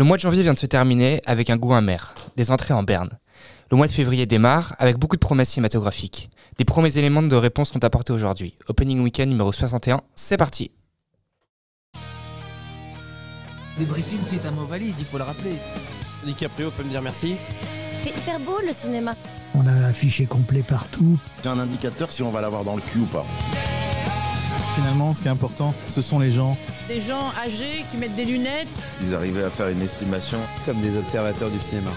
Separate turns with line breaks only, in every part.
Le mois de janvier vient de se terminer avec un goût amer, des entrées en berne. Le mois de février démarre avec beaucoup de promesses cinématographiques. Des premiers éléments de réponse sont apportés aujourd'hui. Opening Weekend numéro 61, c'est parti
Débriefing, c'est un mot valise, il faut le rappeler.
DiCaprio peut me dire merci.
C'est hyper beau le cinéma.
On a un affiché complet partout.
C'est un indicateur si on va l'avoir dans le cul ou pas.
Finalement, ce qui est important, ce sont les gens.
Des gens âgés qui mettent des lunettes.
Ils arrivaient à faire une estimation.
Comme des observateurs du cinéma.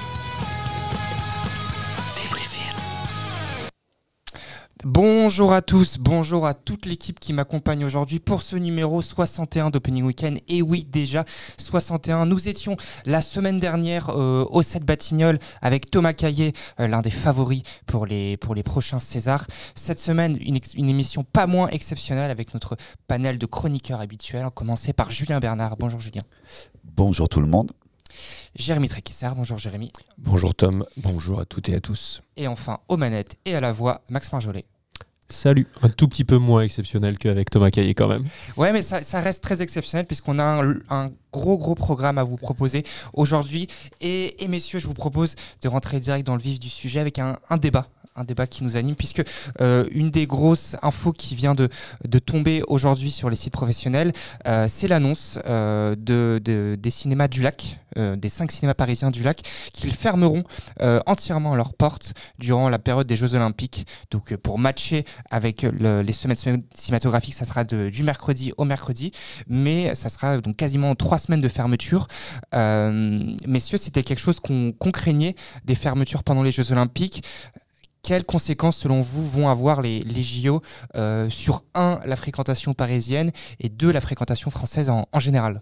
Bonjour à tous, bonjour à toute l'équipe qui m'accompagne aujourd'hui pour ce numéro 61 d'Opening Weekend. Et oui, déjà 61. Nous étions la semaine dernière euh, au 7 Batignolles avec Thomas Caillé, euh, l'un des favoris pour les, pour les prochains Césars. Cette semaine, une, une, émission pas moins exceptionnelle avec notre panel de chroniqueurs habituels, en commencer par Julien Bernard. Bonjour Julien.
Bonjour tout le monde.
Jérémy Tréquissard, bonjour Jérémy.
Bonjour Tom, bonjour à toutes et à tous.
Et enfin, aux manettes et à la voix, Max Marjollet.
Salut. Un tout petit peu moins exceptionnel qu'avec Thomas Caillé quand même.
Ouais, mais ça, reste très exceptionnel puisqu'on a un, gros gros programme à vous proposer aujourd'hui. Et, messieurs, je vous propose de rentrer direct dans le vif du sujet avec un débat un débat qui nous anime, puisque euh, une des grosses infos qui vient de, de tomber aujourd'hui sur les sites professionnels, euh, c'est l'annonce euh, de, de, des cinémas du lac, euh, des cinq cinémas parisiens du lac, qu'ils fermeront euh, entièrement leurs portes durant la période des Jeux Olympiques. Donc euh, pour matcher avec le, les semaines cinématographiques, ça sera de, du mercredi au mercredi, mais ça sera donc quasiment trois semaines de fermeture. messieurs, c'était quelque chose qu'on qu craignait, des fermetures pendant les Jeux Olympiques quelles conséquences, selon vous, vont avoir les, les JO euh, sur, un, la fréquentation parisienne et deux, la fréquentation française en, en général?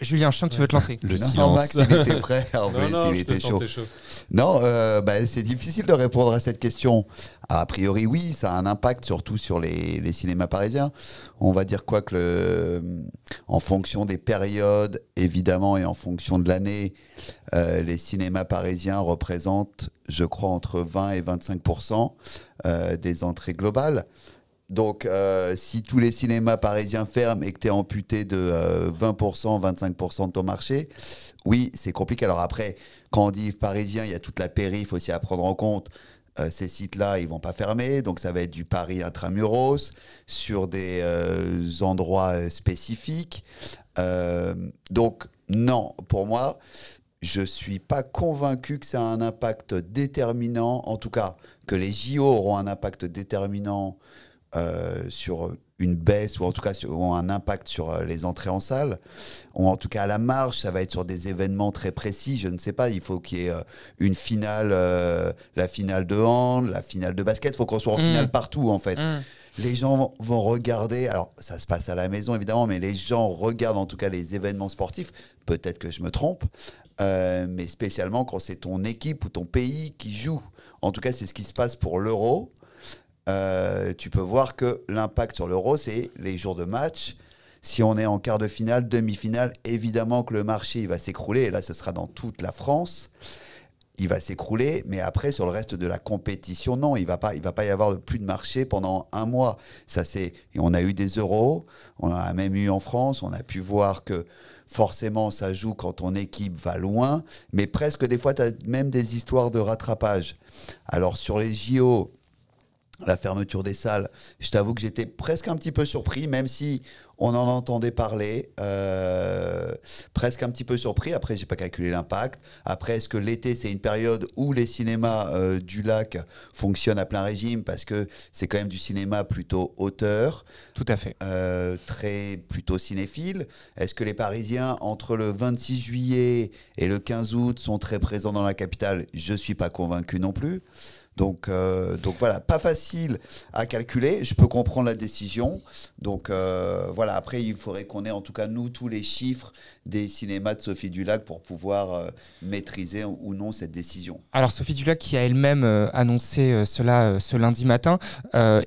Julien, je sens que tu veux te lancer.
Le non, silence. Max, il était prêt. En non, non, il était chaud. chaud. Non, euh, bah, c'est difficile de répondre à cette question. A priori, oui, ça a un impact surtout sur les, les cinémas parisiens. On va dire quoi que, le, en fonction des périodes, évidemment, et en fonction de l'année, euh, les cinémas parisiens représentent, je crois, entre 20 et 25% euh, des entrées globales. Donc, euh, si tous les cinémas parisiens ferment et que tu es amputé de euh, 20%, 25% de ton marché, oui, c'est compliqué. Alors après, quand on dit parisien, il y a toute la périph aussi à prendre en compte. Euh, ces sites-là, ils vont pas fermer, donc ça va être du Paris intramuros sur des euh, endroits spécifiques. Euh, donc non, pour moi, je suis pas convaincu que ça a un impact déterminant. En tout cas, que les JO auront un impact déterminant euh, sur une baisse ou en tout cas sur, ou un impact sur euh, les entrées en salle. Ou en tout cas à la marge ça va être sur des événements très précis. Je ne sais pas il faut qu'il y ait euh, une finale euh, la finale de hand la finale de basket. Il faut qu'on soit en mmh. finale partout en fait. Mmh. les gens vont regarder. Alors ça se passe à la maison évidemment mais les gens regardent en tout cas les événements sportifs. Peut-être que je me trompe euh, mais spécialement quand c'est ton équipe ou ton pays qui joue. En tout cas c'est ce qui se passe pour l'euro euh, tu peux voir que l'impact sur l'euro, c'est les jours de match. Si on est en quart de finale, demi-finale, évidemment que le marché il va s'écrouler. Et là, ce sera dans toute la France. Il va s'écrouler, mais après sur le reste de la compétition, non, il va pas, va pas y avoir plus de marché pendant un mois. Ça c'est, on a eu des euros, on en a même eu en France. On a pu voir que forcément ça joue quand ton équipe va loin, mais presque des fois tu as même des histoires de rattrapage. Alors sur les JO, la fermeture des salles, je t'avoue que j'étais presque un petit peu surpris, même si on en entendait parler, euh, presque un petit peu surpris. Après, j'ai pas calculé l'impact. Après, est-ce que l'été, c'est une période où les cinémas euh, du lac fonctionnent à plein régime? Parce que c'est quand même du cinéma plutôt auteur.
Tout à fait.
Euh, très plutôt cinéphile. Est-ce que les Parisiens, entre le 26 juillet et le 15 août, sont très présents dans la capitale? Je suis pas convaincu non plus. Donc, euh, donc voilà, pas facile à calculer. Je peux comprendre la décision. Donc euh, voilà, après, il faudrait qu'on ait en tout cas, nous, tous les chiffres des cinémas de Sophie Dulac pour pouvoir euh, maîtriser ou non cette décision.
Alors, Sophie Dulac, qui a elle-même euh, annoncé euh, cela ce lundi matin,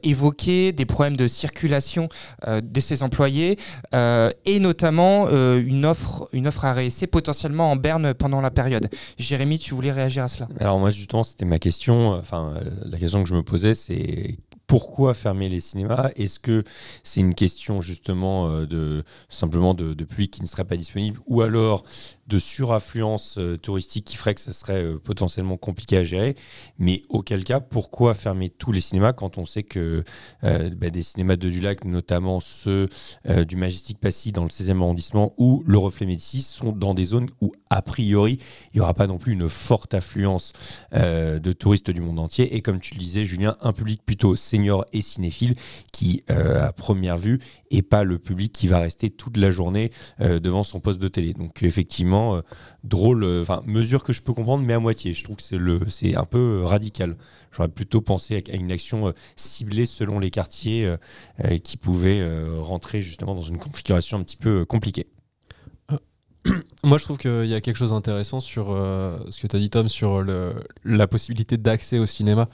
évoquait des problèmes de circulation de ses employés et notamment une, offre, une offre à réessayer potentiellement en berne pendant la période. Jérémy, tu voulais réagir à cela?
Alors, moi, justement, c'était ma question. Enfin, la question que je me posais, c'est
pourquoi fermer les cinémas? Est-ce que c'est une question justement euh, de simplement de, de public qui ne serait pas disponible? Ou alors de suraffluence euh, touristique qui ferait que ça serait euh, potentiellement compliqué à gérer. Mais auquel cas, pourquoi fermer tous les cinémas quand on sait que euh, bah, des cinémas de Dulac, notamment ceux du Majestic Passy dans le 16e arrondissement ou le Reflet Médicis, sont dans des zones où, a priori, il n'y aura pas non plus une forte affluence de touristes du monde entier. Et comme tu le disais, Julien, un public plutôt senior et cinéphile qui, à première vue, n'est pas le public qui va rester toute la journée devant son poste de télé. Donc, effectivement, euh, drôle, euh, enfin mesure que je peux comprendre, mais à moitié. Je trouve que c'est le, c'est un peu euh, radical. J'aurais plutôt pensé à une action ciblée selon les quartiers qui pouvaient rentrer justement dans une configuration un petit peu compliquée.
Moi, je trouve qu'il y a quelque chose d'intéressant sur ce que tu as dit, Tom, sur la possibilité d'accès au cinéma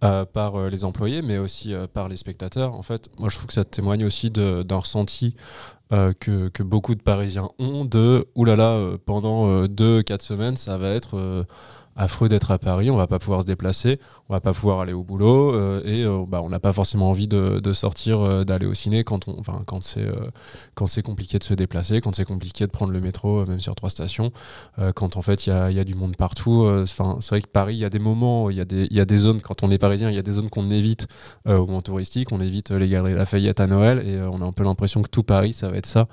par les employés, mais aussi par les spectateurs. En fait, moi, je trouve que ça témoigne aussi d'un ressenti euh, que, beaucoup de Parisiens ont de oulala, euh, pendant 2-4 euh, semaines, ça va être affreux d'être à Paris, on va pas pouvoir se déplacer, on va pas pouvoir aller au boulot euh, et euh, bah, on n'a pas forcément envie de, de sortir, euh, d'aller au ciné quand quand c'est quand compliqué de se déplacer, quand c'est compliqué de prendre le métro même sur trois stations, quand en fait il y a, y a, du monde partout. Enfin c'est vrai que Paris, il y a des moments, il y a des y a des zones quand on est parisien, il y a des zones qu'on évite au moment touristique, on évite les galeries Lafayette à Noël et on a un peu l'impression que tout Paris ça va être ça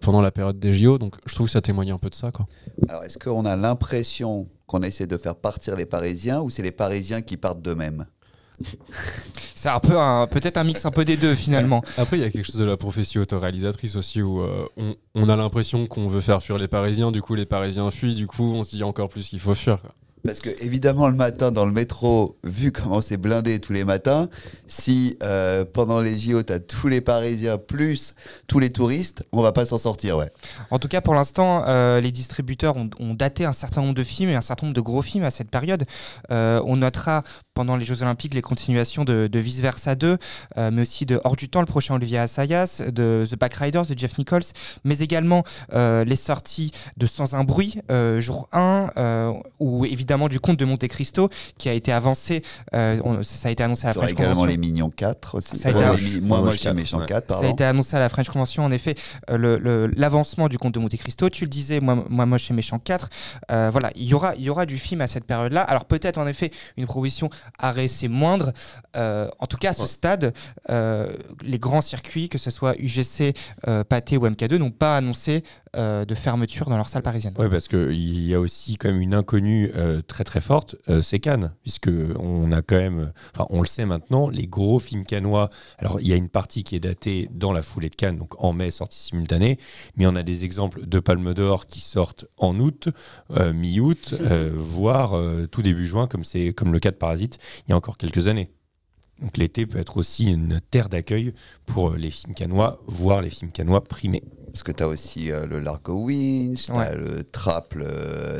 pendant la période des JO. Donc je trouve que ça témoigne un peu de ça quoi.
Alors est-ce qu'on a l'impression qu'on essaie de faire partir les Parisiens ou c'est les Parisiens qui partent d'eux-mêmes
c'est un peu peut-être un mix un peu des deux finalement.
Après, il y a quelque chose de la prophétie autoréalisatrice aussi où euh, on, a l'impression qu'on veut faire fuir les Parisiens, du coup les Parisiens fuient, du coup on se dit encore plus qu'il faut fuir.
Parce que évidemment le matin dans le métro, vu comment c'est blindé tous les matins, si euh, pendant les JO tu as tous les Parisiens plus tous les touristes, on va pas s'en sortir, ouais.
En tout cas pour l'instant, euh, les distributeurs ont, daté un certain nombre de films et un certain nombre de gros films à cette période. Euh, on notera pendant les Jeux Olympiques les continuations de, Vice Versa 2, mais aussi de Hors du Temps, le prochain Olivier Assayas, de The Backriders de Jeff Nichols, mais également les sorties de Sans un bruit, jour 1, où évidemment du conte de Monte Cristo qui a été avancé. Euh, ça a été annoncé à la French
également les Mignons 4 aussi. Ça a été, moi, moi, je méchant 4. Pardon.
Ça a été annoncé à la French Convention. En effet, euh, l'avancement du conte de Monte Cristo. Tu le disais, moi, moi, moi chez méchant 4. Euh, voilà, il y aura, il y aura du film à cette période-là. Alors peut-être en effet une proposition à c'est moindre. en tout cas, à ce stade, les grands circuits, que ce soit UGC, Pathé ou MK2, n'ont pas annoncé de fermeture dans leur salle parisienne.
Oui, parce qu'il y a aussi quand même une inconnue très très forte, euh, c'est Cannes, puisque on a quand même, enfin on le sait maintenant, les gros films cannois. Alors il y a une partie qui est datée dans la foulée de Cannes, donc en mai sortie simultanée, mais on a des exemples de Palme d'Or qui sortent en août, euh, mi-août, euh, voire tout début juin, comme c'est comme le cas de Parasite, il y a encore quelques années. Donc l'été peut être aussi une terre d'accueil pour les films cannois, voire les films cannois primés.
Parce que tu as aussi le Largo Winch, tu as le Trap,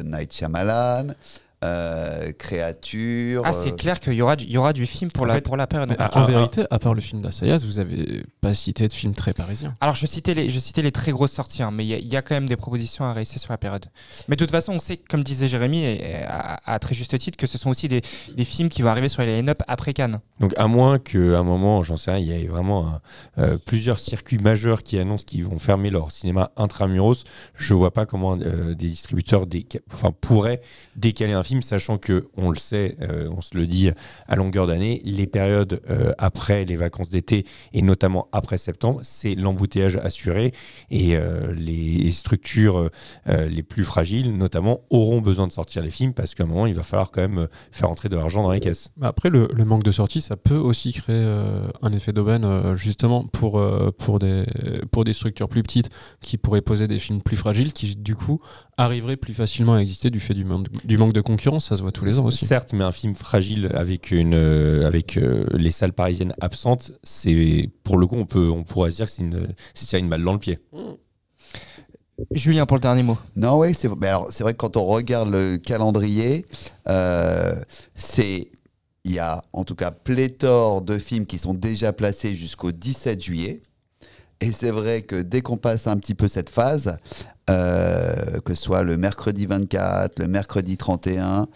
Night Shyamalan, euh, créatures.
Ah, c'est euh, clair qu'il y aura, du, y aura du film pour, la, pour la période.
en vérité, à part le film d'Assayas, vous avez pas cité de film très parisien.
Alors, je citais les, je citais les très grosses sorties, hein, mais il y, a quand même des propositions à réussir sur la période. Mais de toute façon, on sait, comme disait Jérémy, et, à, très juste titre, que ce sont aussi des, des films qui vont arriver sur les line-up après Cannes.
Donc, à moins qu'à un moment, j'en sais rien, il y ait vraiment euh, plusieurs circuits majeurs qui annoncent qu'ils vont fermer leur cinéma intramuros, je vois pas comment des distributeurs enfin, pourraient décaler un film sachant que, on le sait, euh, on se le dit à longueur d'année, les périodes euh, après les vacances d'été et notamment après septembre, c'est l'embouteillage assuré et euh, les structures les plus fragiles, notamment, auront besoin de sortir les films parce qu'à un moment, il va falloir quand même faire entrer de l'argent dans les caisses.
Après, le, manque de sortie, ça peut aussi créer un effet d'aubaine, justement, pour, pour, des, pour des structures plus petites qui pourraient poser des films plus fragiles qui, du coup, arriveraient plus facilement à exister du fait du, du manque de concurrence ça se voit tous les ans aussi.
Certes, mais un film fragile avec, une, euh, avec euh, les salles parisiennes absentes, c'est pour le coup, on, peut, on pourrait se dire que c'est une, c'est une balle dans le pied.
Julien, pour le dernier mot.
Non, oui, c'est vrai que quand on regarde le calendrier, euh, c'est il y a en tout cas pléthore de films qui sont déjà placés jusqu'au 17 juillet. Et c'est vrai que dès qu'on passe un petit peu cette phase, euh, que ce soit le mercredi 24, le mercredi 31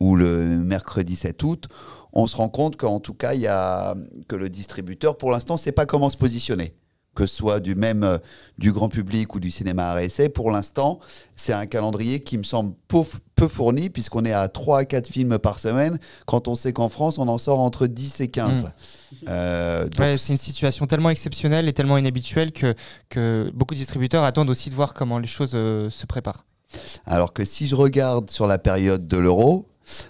ou le mercredi 7 août, on se rend compte qu'en tout cas, il y a que le distributeur, pour l'instant, ne sait pas comment se positionner que ce soit du même euh, du grand public ou du cinéma à essai, pour l'instant, c'est un calendrier qui me semble peu, fourni, puisqu'on est à 3 à 4 films par semaine, quand on sait qu'en France, on en sort entre 10 et 15.
Mm. Euh, c'est une situation tellement exceptionnelle et tellement inhabituelle que, que beaucoup de distributeurs attendent aussi de voir comment les choses euh, se préparent.
Alors que si je regarde sur la période de l'euro,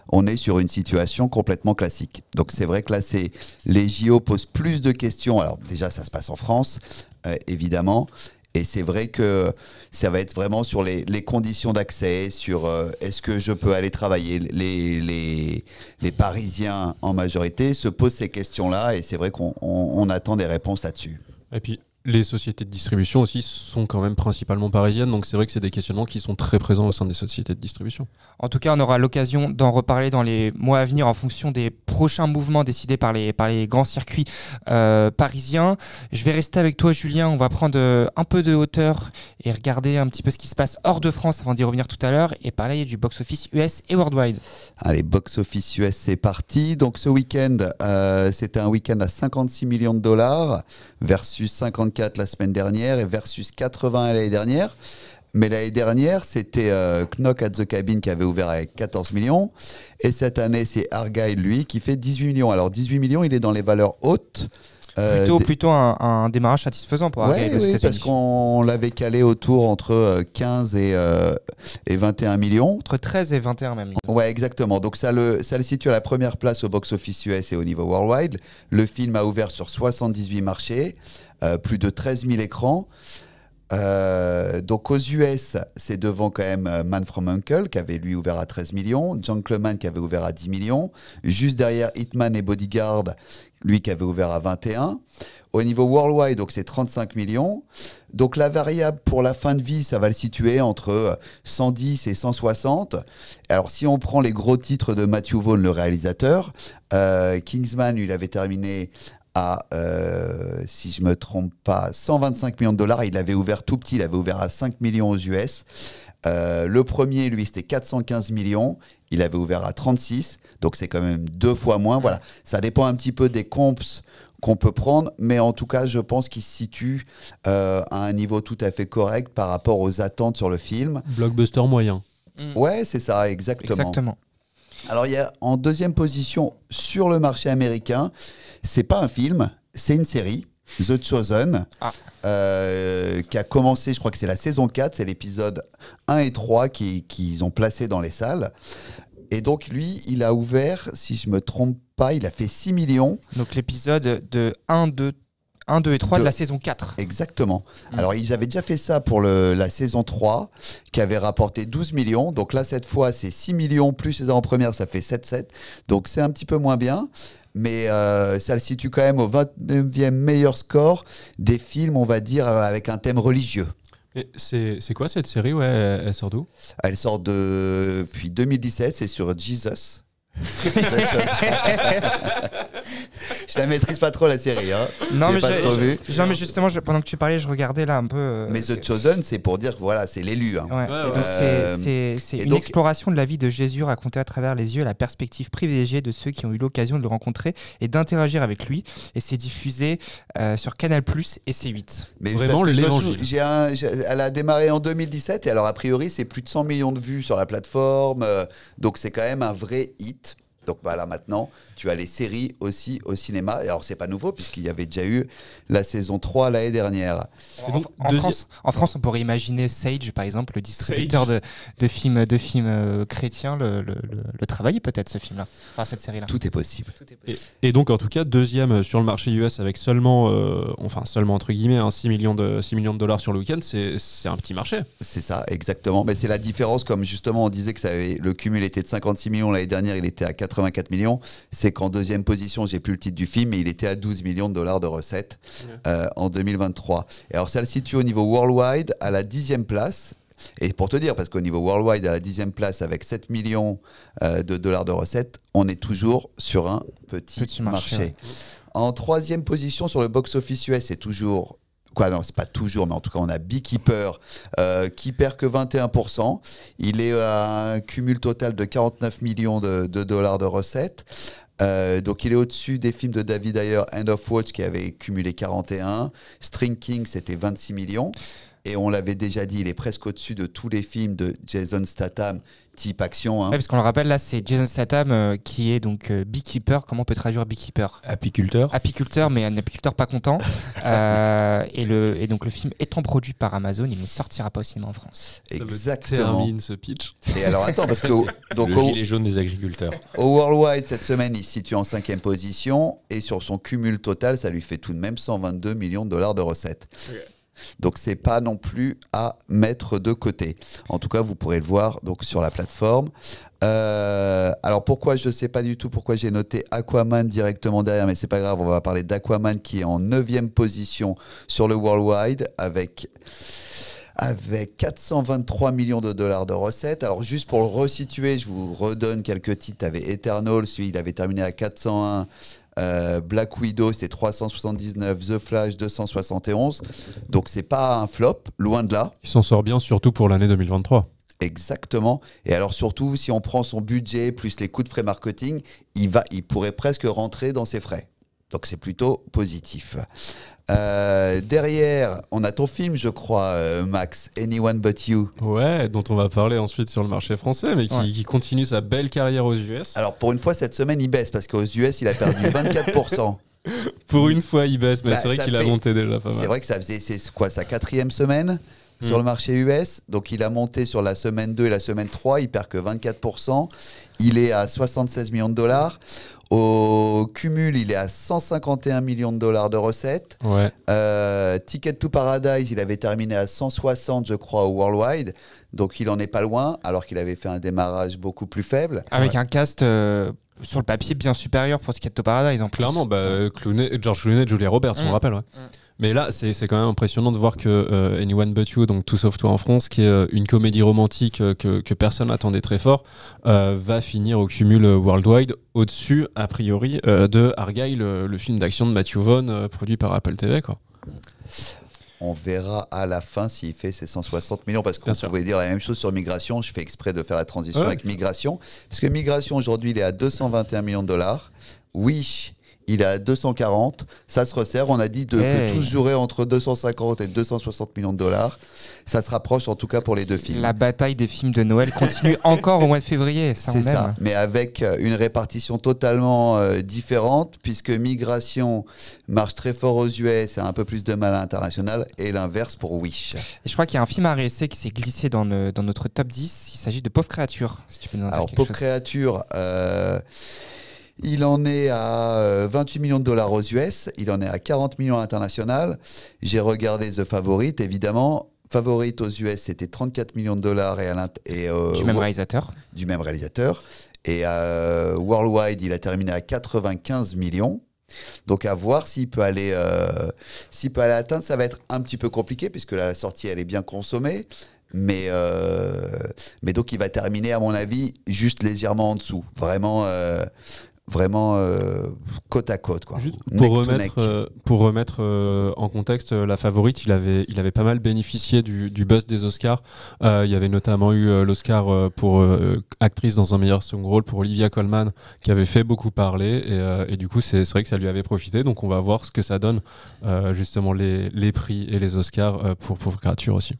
on est sur une situation complètement classique. Donc c'est vrai que là, c'est les JO posent plus de questions. Alors déjà, ça se passe en France, euh, évidemment. Et c'est vrai que ça va être vraiment sur les, conditions d'accès, sur euh, est-ce que je peux aller travailler? Les, les, les, Parisiens en majorité se posent ces questions-là et c'est vrai qu'on attend des réponses là-dessus.
Et puis les sociétés de distribution aussi sont quand même principalement parisiennes, donc c'est vrai que c'est des questionnements qui sont très présents au sein des sociétés de distribution.
En tout cas, on aura l'occasion d'en reparler dans les mois à venir en fonction des prochains mouvements décidés par les, par les grands circuits euh, parisiens. Je vais rester avec toi, Julien. On va prendre euh, un peu de hauteur et regarder un petit peu ce qui se passe hors de France avant d'y revenir tout à l'heure et parler du box-office US et worldwide.
Allez, box-office US, c'est parti. Donc ce week-end, euh, c'était un week-end à 56 millions de dollars versus 54 la semaine dernière et versus 80 l'année dernière. Mais l'année dernière, c'était euh, Knock at the Cabin qui avait ouvert avec 14 millions. Et cette année, c'est Argyle, lui, qui fait 18 millions. Alors 18 millions, il est dans les valeurs hautes.
Euh, plutôt, plutôt un, démarrage satisfaisant pour Argyle.
Oui, parce qu'on l'avait calé autour entre 15 euh, et, et 21 millions.
Entre 13 et 21 même.
Ouais, exactement. Donc ça le, ça le situe à la première place au box-office US et au niveau worldwide. Le film a ouvert sur 78 marchés. Euh, plus de 13 000 écrans. Euh, donc aux US, c'est devant quand même euh, Man from Uncle qui avait lui ouvert à 13 millions, Gentleman qui avait ouvert à 10 millions, juste derrière Hitman et Bodyguard, lui qui avait ouvert à 21. Au niveau worldwide, donc c'est 35 millions. Donc la variable pour la fin de vie, ça va le situer entre 110 et 160. Alors si on prend les gros titres de Matthew Vaughn, le réalisateur, Kingsman, lui, il avait terminé à, euh, si je me trompe pas, 125 millions de dollars. Il avait ouvert tout petit, il avait ouvert à 5 millions aux US. Euh, le premier, lui, c'était 415 millions. Il avait ouvert à 36, donc c'est quand même deux fois moins. Voilà, ça dépend un petit peu des comps qu'on peut prendre, mais en tout cas, je pense qu'il se situe euh, à un niveau tout à fait correct par rapport aux attentes sur le film.
Blockbuster moyen.
Ouais, c'est ça, exactement.
Exactement.
Alors, il y a en deuxième position sur le marché américain, c'est pas un film, c'est une série. The Chosen, ah. euh, qui a commencé, je crois que c'est la saison 4, c'est l'épisode 1 et 3 qu'ils qui ont placé dans les salles. Et donc, lui, il a ouvert, si je me trompe pas, il a fait 6 millions.
Donc, l'épisode de 1, 2, 1, 2 et 3 de, la saison 4.
Exactement. Mm. Alors, ils avaient déjà fait ça pour le, la saison 3, qui avait rapporté 12 millions. Donc là, cette fois, c'est 6 millions plus les en première, ça fait 7-7. Donc, c'est un petit peu moins bien. Mais euh, ça le situe quand même au 29e meilleur score des films, on va dire, euh, avec un thème religieux.
C'est quoi cette série? Ouais, Elle sort d'où?
Elle sort depuis 2017, c'est sur Jesus. je la maîtrise pas trop la série. Hein.
Non, mais, pas trop vu. non, mais justement, pendant que tu parlais, je regardais là un peu. Euh,
mais The Chosen, c'est pour dire voilà, c'est l'élu. Hein.
Euh, c'est une exploration de la vie de Jésus racontée à travers les yeux, la perspective privilégiée de ceux qui ont eu l'occasion de le rencontrer et d'interagir avec lui. Et c'est diffusé euh, sur Canal Plus et C8.
Mais vraiment l'évangile. Elle a démarré en 2017 et alors a priori c'est plus de 100 millions de vues sur la plateforme. donc c'est quand même un vrai hit. Donc voilà, maintenant, tu as les séries aussi au cinéma. alors, c'est pas nouveau, puisqu'il y avait déjà eu la saison 3 l'année dernière.
En, France, en, France, on pourrait imaginer Sage, par exemple, le distributeur de, de, films, de films euh, chrétiens, le, le, travailler peut-être, ce film-là, enfin, cette série-là.
Tout est possible.
Et, donc, en tout cas, deuxième sur le marché US avec seulement, euh, enfin, seulement entre guillemets, 6, hein, millions de, 6 millions de dollars sur le week-end, c'est un petit marché.
C'est ça, exactement. Mais c'est la différence, comme justement on disait que ça avait, le cumul était de 56 millions l'année dernière, il était à 84 millions. C'est qu'en deuxième position, j'ai plus le titre du film, mais il était à 12 millions de dollars de recettes euh, en 2023. Et alors ça le situe au niveau worldwide à la dixième place. Et pour te dire, parce qu'au niveau worldwide, à la dixième place, avec 7 millions euh, de dollars de recettes, on est toujours sur un petit, marché. En troisième position sur le box-office US, c'est toujours quoi non c'est pas toujours mais en tout cas on a Beekeeper euh, qui perd que 21% il est à un cumul total de 49 millions de, dollars de recettes donc il est au-dessus des films de David Ayer, End of Watch, qui avait cumulé 41. String King, c'était 26 millions. Et on l'avait déjà dit, il est presque au-dessus de tous les films de Jason Statham, type action. Hein.
parce qu'on le rappelle, là, c'est Jason Statham euh, qui est donc euh, beekeeper. Comment on peut traduire beekeeper?
Apiculteur.
Apiculteur, mais un apiculteur pas content. Euh, et, le, et donc le film étant produit par Amazon, il ne sortira pas au cinéma en France.
Exactement.
termine ce pitch.
Et alors attends, parce que
donc le gilet jaune des agriculteurs.
Au Worldwide cette semaine, il se situe en cinquième position et sur son cumul total, ça lui fait tout de même 122 millions de dollars de recettes. Donc c'est pas non plus à mettre de côté. En tout cas, vous pourrez le voir donc sur la plateforme. Euh, alors pourquoi je sais pas du tout pourquoi j'ai noté Aquaman directement derrière, mais c'est pas grave, on va parler d'Aquaman qui est en 9 position sur le Worldwide avec avec 423 millions de dollars de recettes. Alors juste pour le resituer, je vous redonne quelques titres. avait Eternal, celui il avait terminé à 401 euh, Black Widow, c'est 379. The Flash, 271. Donc, c'est pas un flop, loin de là.
Il s'en sort bien, surtout pour l'année 2023.
Exactement. Et alors surtout, si on prend son budget plus les coûts de frais marketing, il, va, il pourrait presque rentrer dans ses frais. Donc c'est plutôt positif. Euh, derrière, on a ton film, je crois, euh, Max, Anyone But You.
Ouais, dont on va parler ensuite sur le marché français, mais qui, continue sa belle carrière aux US.
Alors pour une fois, cette semaine, il baisse parce qu'aux US, il a perdu 24%.
pour une fois, il baisse, mais bah, c'est vrai qu'il a monté déjà pas mal.
C'est vrai que ça faisait, c'est quoi, sa quatrième semaine sur le hmm. marché US. Donc il a monté sur la semaine 2 et la semaine 3, il perd que 24%. Il est à 76 millions de dollars. Au cumul, il est à 151 millions de dollars de recettes. Euh, Ticket to Paradise, il avait terminé à 160, je crois, au Worldwide. Donc il en est pas loin, alors qu'il avait fait un démarrage beaucoup plus faible.
Avec un cast euh, sur le papier bien supérieur pour Ticket to Paradise en plus.
Clairement, bah, George Clooney, Julia Roberts, on le mm. rappelle. Ouais. Mm. Mais là, c'est quand même impressionnant de voir que euh, Anyone But You, donc Tout Sauf Toi en France, qui est euh, une comédie romantique euh, que, que, personne n'attendait très fort, va finir au cumul worldwide au-dessus, a priori, de Argyle, le, film d'action de Matthew Vaughn, produit par Apple TV. Quoi.
On verra à la fin s'il fait ses 160 millions, parce qu'on pouvait dire la même chose sur Migration. Je fais exprès de faire la transition avec Migration, parce que Migration, aujourd'hui, il est à 221 millions de dollars. Wish il est à 240. Ça se resserre. On a dit de, que tout jouerait entre 250 et 260 millions de dollars. Ça se rapproche en tout cas pour les deux films.
La bataille des films de Noël continue encore au mois de février.
C'est ça, mais avec euh, une répartition totalement euh, différente, puisque Migration marche très fort aux US et a un peu plus de mal à l'international, et l'inverse pour Wish.
Et je crois qu'il y a un film à réessayer qui s'est glissé dans, dans, notre top 10. Il s'agit de Pauvre Créature. Si tu peux nous
Alors, Pauvre Créature. Euh, il en est à 28 euh, millions de dollars aux US, il en est à 40 millions à l'international. J'ai regardé The Favorite, évidemment. Favorite aux US, c'était 34 millions de dollars et, et
euh, du même réalisateur.
Du même réalisateur. Et euh, Worldwide, il a terminé à 95 millions. Donc à voir s'il peut aller, s'il peut aller atteindre, ça va être un petit peu compliqué puisque la sortie elle est bien consommée. Mais, mais donc il va terminer à mon avis juste légèrement en dessous. Vraiment, vraiment euh, côte à côte. Quoi.
pour, remettre, euh, pour remettre euh, en contexte la favorite, il avait, il avait pas mal bénéficié du, du buzz des Oscars. il y avait notamment eu l'Oscar pour actrice dans un meilleur second rôle pour Olivia Colman, qui avait fait beaucoup parler. Et, et du coup, c'est vrai que ça lui avait profité. Donc on va voir ce que ça donne, justement, les, les, prix et les Oscars pour Pauvre Créature aussi.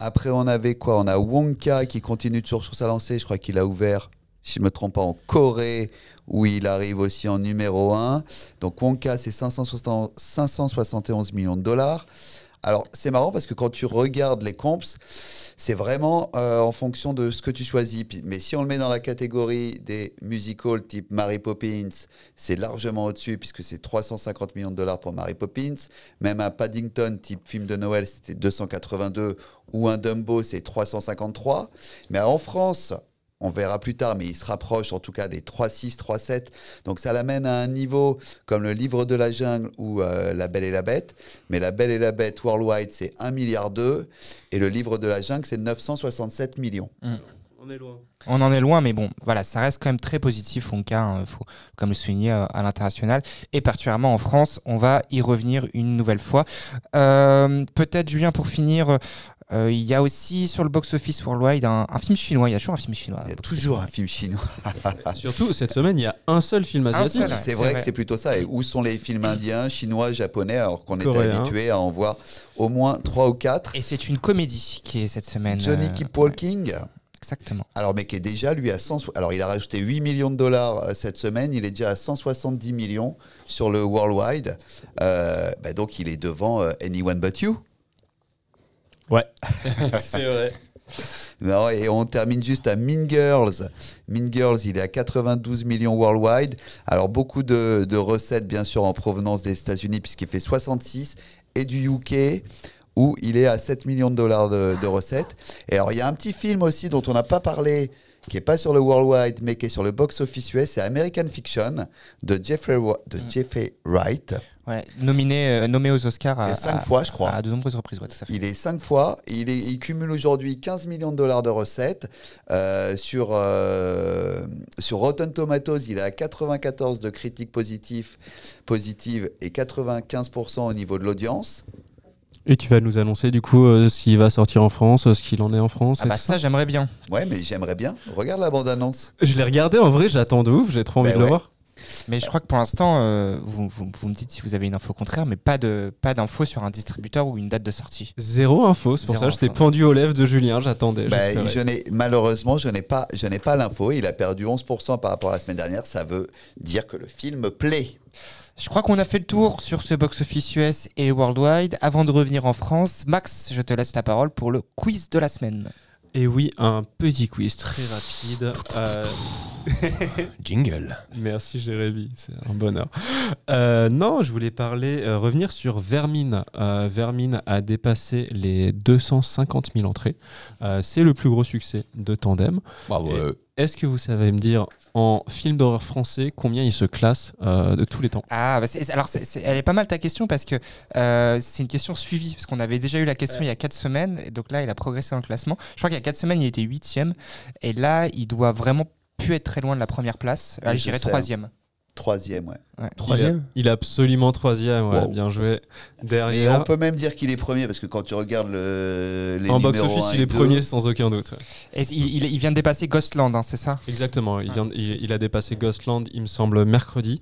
Après, on avait quoi? On a Wonka qui continue toujours sur sa lancée. Je crois qu'il a ouvert si je ne me trompe pas, en Corée, où il arrive aussi en numéro 1. Donc Wonka, c'est 571 millions de dollars. Alors, c'est marrant parce que quand tu regardes les comps, c'est vraiment euh, en fonction de ce que tu choisis. Mais si on le met dans la catégorie des musicals type Mary Poppins, c'est largement au-dessus puisque c'est 350 millions de dollars pour Mary Poppins. Même un Paddington type film de Noël, c'était 282 ou un Dumbo, c'est 353. Mais en France, on verra plus tard, mais il se rapproche en tout cas des 3-6, 3-7. Donc ça l'amène à un niveau comme le livre de la jungle ou euh, La Belle et la Bête. Mais La Belle et la Bête worldwide, c'est 1 milliard 2 et le livre de la jungle, c'est 967 millions.
Mmh. On est loin.
On en est loin, mais bon, voilà, ça reste quand même très positif, en cas, hein, faut comme le souligner euh, à l'international. Et particulièrement en France, on va y revenir une nouvelle fois. Euh, peut-être, Julien, pour finir, Euh, il y a aussi sur le box-office worldwide un, un, film chinois. Il y a toujours un film chinois.
Il y a toujours un film chinois.
Surtout cette semaine, il y a un seul film asiatique.
Ouais, c'est vrai, vrai, que c'est plutôt ça. Et où sont les films indiens, chinois, japonais, alors qu'on était habitué à en voir au moins 3 ou 4
Et c'est une comédie qui est cette semaine.
Johnny Keep Walking.
Ouais. Exactement.
Alors, mais qui est déjà, lui, à 100. Alors, il a rajouté 8 millions de dollars cette semaine. Il est déjà à 170 millions sur le worldwide. Euh, bah donc, il est devant euh, Anyone But You.
Ouais, c'est vrai.
Non, et on termine juste à Mean Girls. Mean Girls, il est à 92 millions worldwide. Alors, beaucoup de, de recettes, bien sûr, en provenance des États-Unis, puisqu'il fait 66, et du UK où il est à 7 millions de dollars de, de, recettes. Et alors, il y a un petit film aussi dont on n'a pas parlé, qui n'est pas sur le worldwide, mais qui est sur le box-office US, c'est American Fiction de Jeffrey, de mm. Jeffrey Wright.
Ouais, nominé, euh, nommé aux Oscars à,
5 fois, je crois.
À de nombreuses reprises, ouais, tout à fait.
Il est 5 fois. Il, est, il cumule aujourd'hui 15 millions de dollars de recettes. Euh, sur, euh, sur Rotten Tomatoes, il est à 94 de critiques positives, positives et 95% au niveau de l'audience.
Et tu vas nous annoncer du coup euh, s'il va sortir en France, euh, ce qu'il en est en France.
Ah bah ça, ça j'aimerais bien.
Ouais, mais j'aimerais bien. Regarde la bande-annonce.
Je l'ai regardé en vrai, j'attends de ouf, j'ai trop envie
Ben
de le voir.
Mais je crois que pour l'instant, euh, vous, vous, vous me dites si vous avez une info contraire, mais pas de pas d'info sur un distributeur ou une date de sortie.
Zéro info, c'est pour
Zéro
ça que
info.
pendu aux lèvres de Julien, j'attendais.
Bah, je n'ai malheureusement, je n'ai pas, je n'ai pas l'info. Il a perdu 11% par rapport à la semaine dernière. Ça veut dire que le film plaît.
Je crois qu'on a fait le tour sur ce box-office US et worldwide. Avant de revenir en France, Max, je te laisse la parole pour le quiz de la semaine.
Et oui, un petit quiz très rapide. Euh,
Jingle.
Merci Jérémy, c'est un bonheur. Euh, non, je voulais parler, euh, revenir sur Vermine. Vermine a dépassé les 250 000 entrées. C'est le plus gros succès de Tandem.
Bravo.
Est-ce que vous savez me dire en film d'horreur français, combien il se classe euh, de tous les temps
Ah, bah alors elle est pas mal ta question parce que euh, c'est une question suivie, parce qu'on avait déjà eu la question il y a 4 semaines, et donc là il a progressé dans le classement. Je crois qu'il y a 4 semaines il était 8 et là il doit vraiment plus être très loin de la première place,
euh,
je dirais 3
Troisième, ouais.
Troisième
Il est absolument troisième, ouais,
Wow.
bien joué.
Et
Derrière,
on peut même dire qu'il est premier parce que quand tu regardes le, les
en box-office,
1
il
et
est
2,
premier sans aucun doute. ouais.
Et il, il- il vient de dépasser Ghostland, hein, c'est ça?
Exactement, il, vient, il, il a dépassé Ghostland, il me semble, mercredi.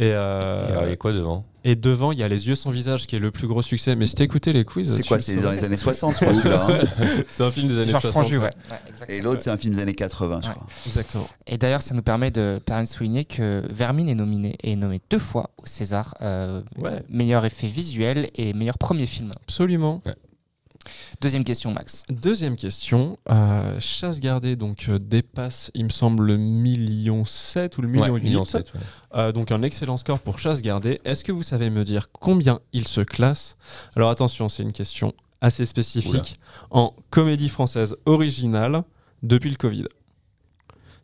Et, euh,
Et alors, il y a quoi devant?
et devant, il y a Les Yeux sans visage qui est le plus gros succès. Mais si t'as écouté les quiz,
C'est quoi C'est dans les années 60, je crois, celui-là. hein.
C'est un film des années
Georges
60.
Franju,
ouais.
ouais. Ouais, exactement.
Et l'autre, c'est un film des années 80, je
Ouais.
crois.
Exactement.
Et d'ailleurs, ça nous permet de, permet de souligner que Vermine est nominé, est nommé deux fois au César, euh,
Ouais.
meilleur effet visuel et meilleur premier film.
Absolument.
Deuxième question, Max.
Deuxième question. euh, Chasse gardée donc euh, dépasse, il me semble, le million 7 ou le million
Ouais,
8.
million sept, ouais.
Euh, donc un excellent score pour Chasse gardée. Est-ce que vous savez me dire combien il se classe? Alors attention, c'est une question assez spécifique. En comédie française originale depuis le Covid.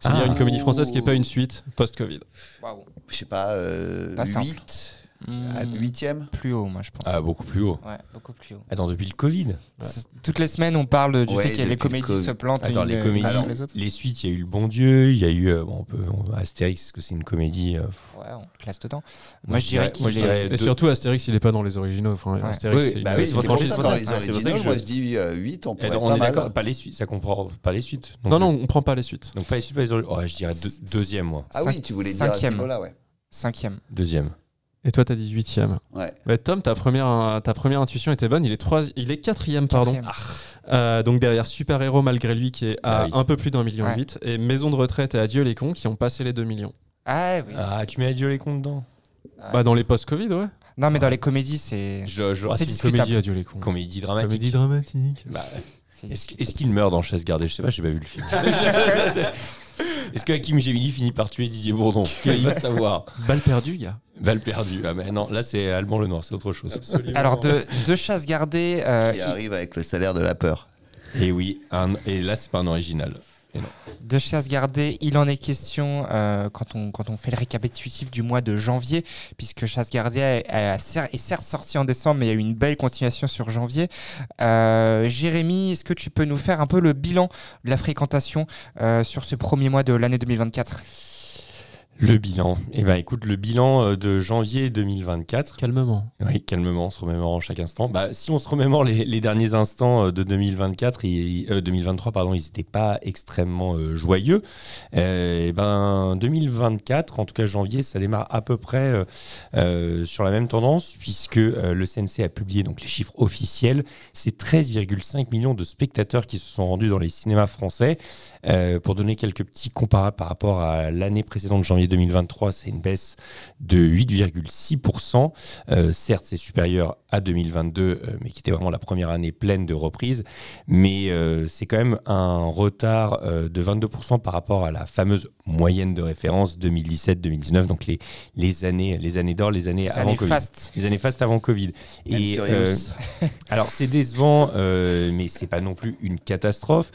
C'est-à-dire
Ah.
une comédie française qui n'est pas une suite post-Covid.
Je sais pas, euh,
Pas simple.
8
Hmm,
à 8ème
Plus haut, moi, je pense.
Ah, beaucoup plus haut.
Ouais, beaucoup plus haut.
Attends, depuis le Covid
C'est- Toutes les semaines, on parle du
Ouais,
fait que les
le
comédies
Covid.
se plantent
Attends,
une-
les comédies,
Alors,
les autres.
les suites, il y a eu Le Bon Dieu, il y a eu euh, bon, on peut, on- Astérix, est-ce que c'est une comédie euh,
Ouais, on classe dedans.
Moi,
Moi,
je
dirais qu'il
je
est-
dirais-
Et surtout, Astérix, il n'est pas dans les originaux. Enfin,
Ouais.
Astérix,
Oui,
c'est
Bah oui, pour ça, dans les originaux, moi je dis euh, 8, on peut
On
pas
est d'accord, pas les suites, ça comprend pas les suites.
Non, non, on prend pas les suites.
Donc pas les suites, pas les originaux. Ouais, je dirais deux- deuxième, moi.
Ah oui, tu voulais dire
cinquième.
ouais.
Cinquième.
Deuxième.
Et toi, t'as dit huitième.
Ouais.
Ouais, Tom, ta première, ta première intuition était bonne. Il est, trois, il est quatrième, pardon.
Quatrième.
Euh, donc derrière Super Héros malgré lui qui est à
Bah oui.
un peu plus d'un million
Ouais.
huit et Maison de retraite et Adieu les cons qui ont passé les 2 millions.
Ah oui.
Ah, tu mets Adieu les comptes dedans.
Bah dans les post-Covid, ouais.
Non, mais dans les comédies, c'est.
Je, je
C'est
c'est une
discutable.
comédie Adieu les cons.
Comédie dramatique.
Comédie dramatique.
Bah, est-ce qu'il meurt dans Chasse gardée? Je sais pas, j'ai pas vu le film. Est-ce que Hakim Gemini finit par tuer Didier Bourdon Il va savoir.
Balle perdue, gars.
Val perdu. Ah, mais non, là c'est Alban Lenoir, c'est autre chose.
Alors, de, de chasse gardée. euh,
Qui arrive avec le salaire de la peur.
Et oui, un- et là c'est pas un original.
De chasse gardée, il en est question euh, quand, on, quand on fait le récapitulatif du mois de janvier, puisque chasse gardée est certes sorti en décembre, mais il y a eu une belle continuation sur janvier. Euh, Jérémy, est-ce que tu peux nous faire un peu le bilan de la fréquentation euh, sur ce premier mois de l'année 2024
Le bilan. Eh ben, écoute, le bilan euh, de janvier 2024.
Calmement.
Oui, calmement, en se remémorant chaque instant. Bah, si on se remémore les, derniers instants euh, de 2024 et 2023, pardon, ils n'étaient pas extrêmement euh, joyeux. Eh ben, 2024, en tout cas janvier, ça démarre à peu près sur la même tendance puisque le CNC a publié donc les chiffres officiels. C'est 13,5 millions de spectateurs qui se sont rendus dans les cinémas français. Pour donner quelques petits comparables par rapport à l'année précédente, janvier 2023, c'est une baisse de 8,6%. Euh, certes, c'est supérieur à 2022, euh, mais qui était vraiment la première année pleine de reprise. Mais euh, c'est quand même un retard de 22% par rapport à la fameuse moyenne de référence 2017-2019, donc les, les années les années d'or, les années avant Covid. Les années fast avant Covid. Et alors c'est décevant, mais c'est pas non plus une catastrophe,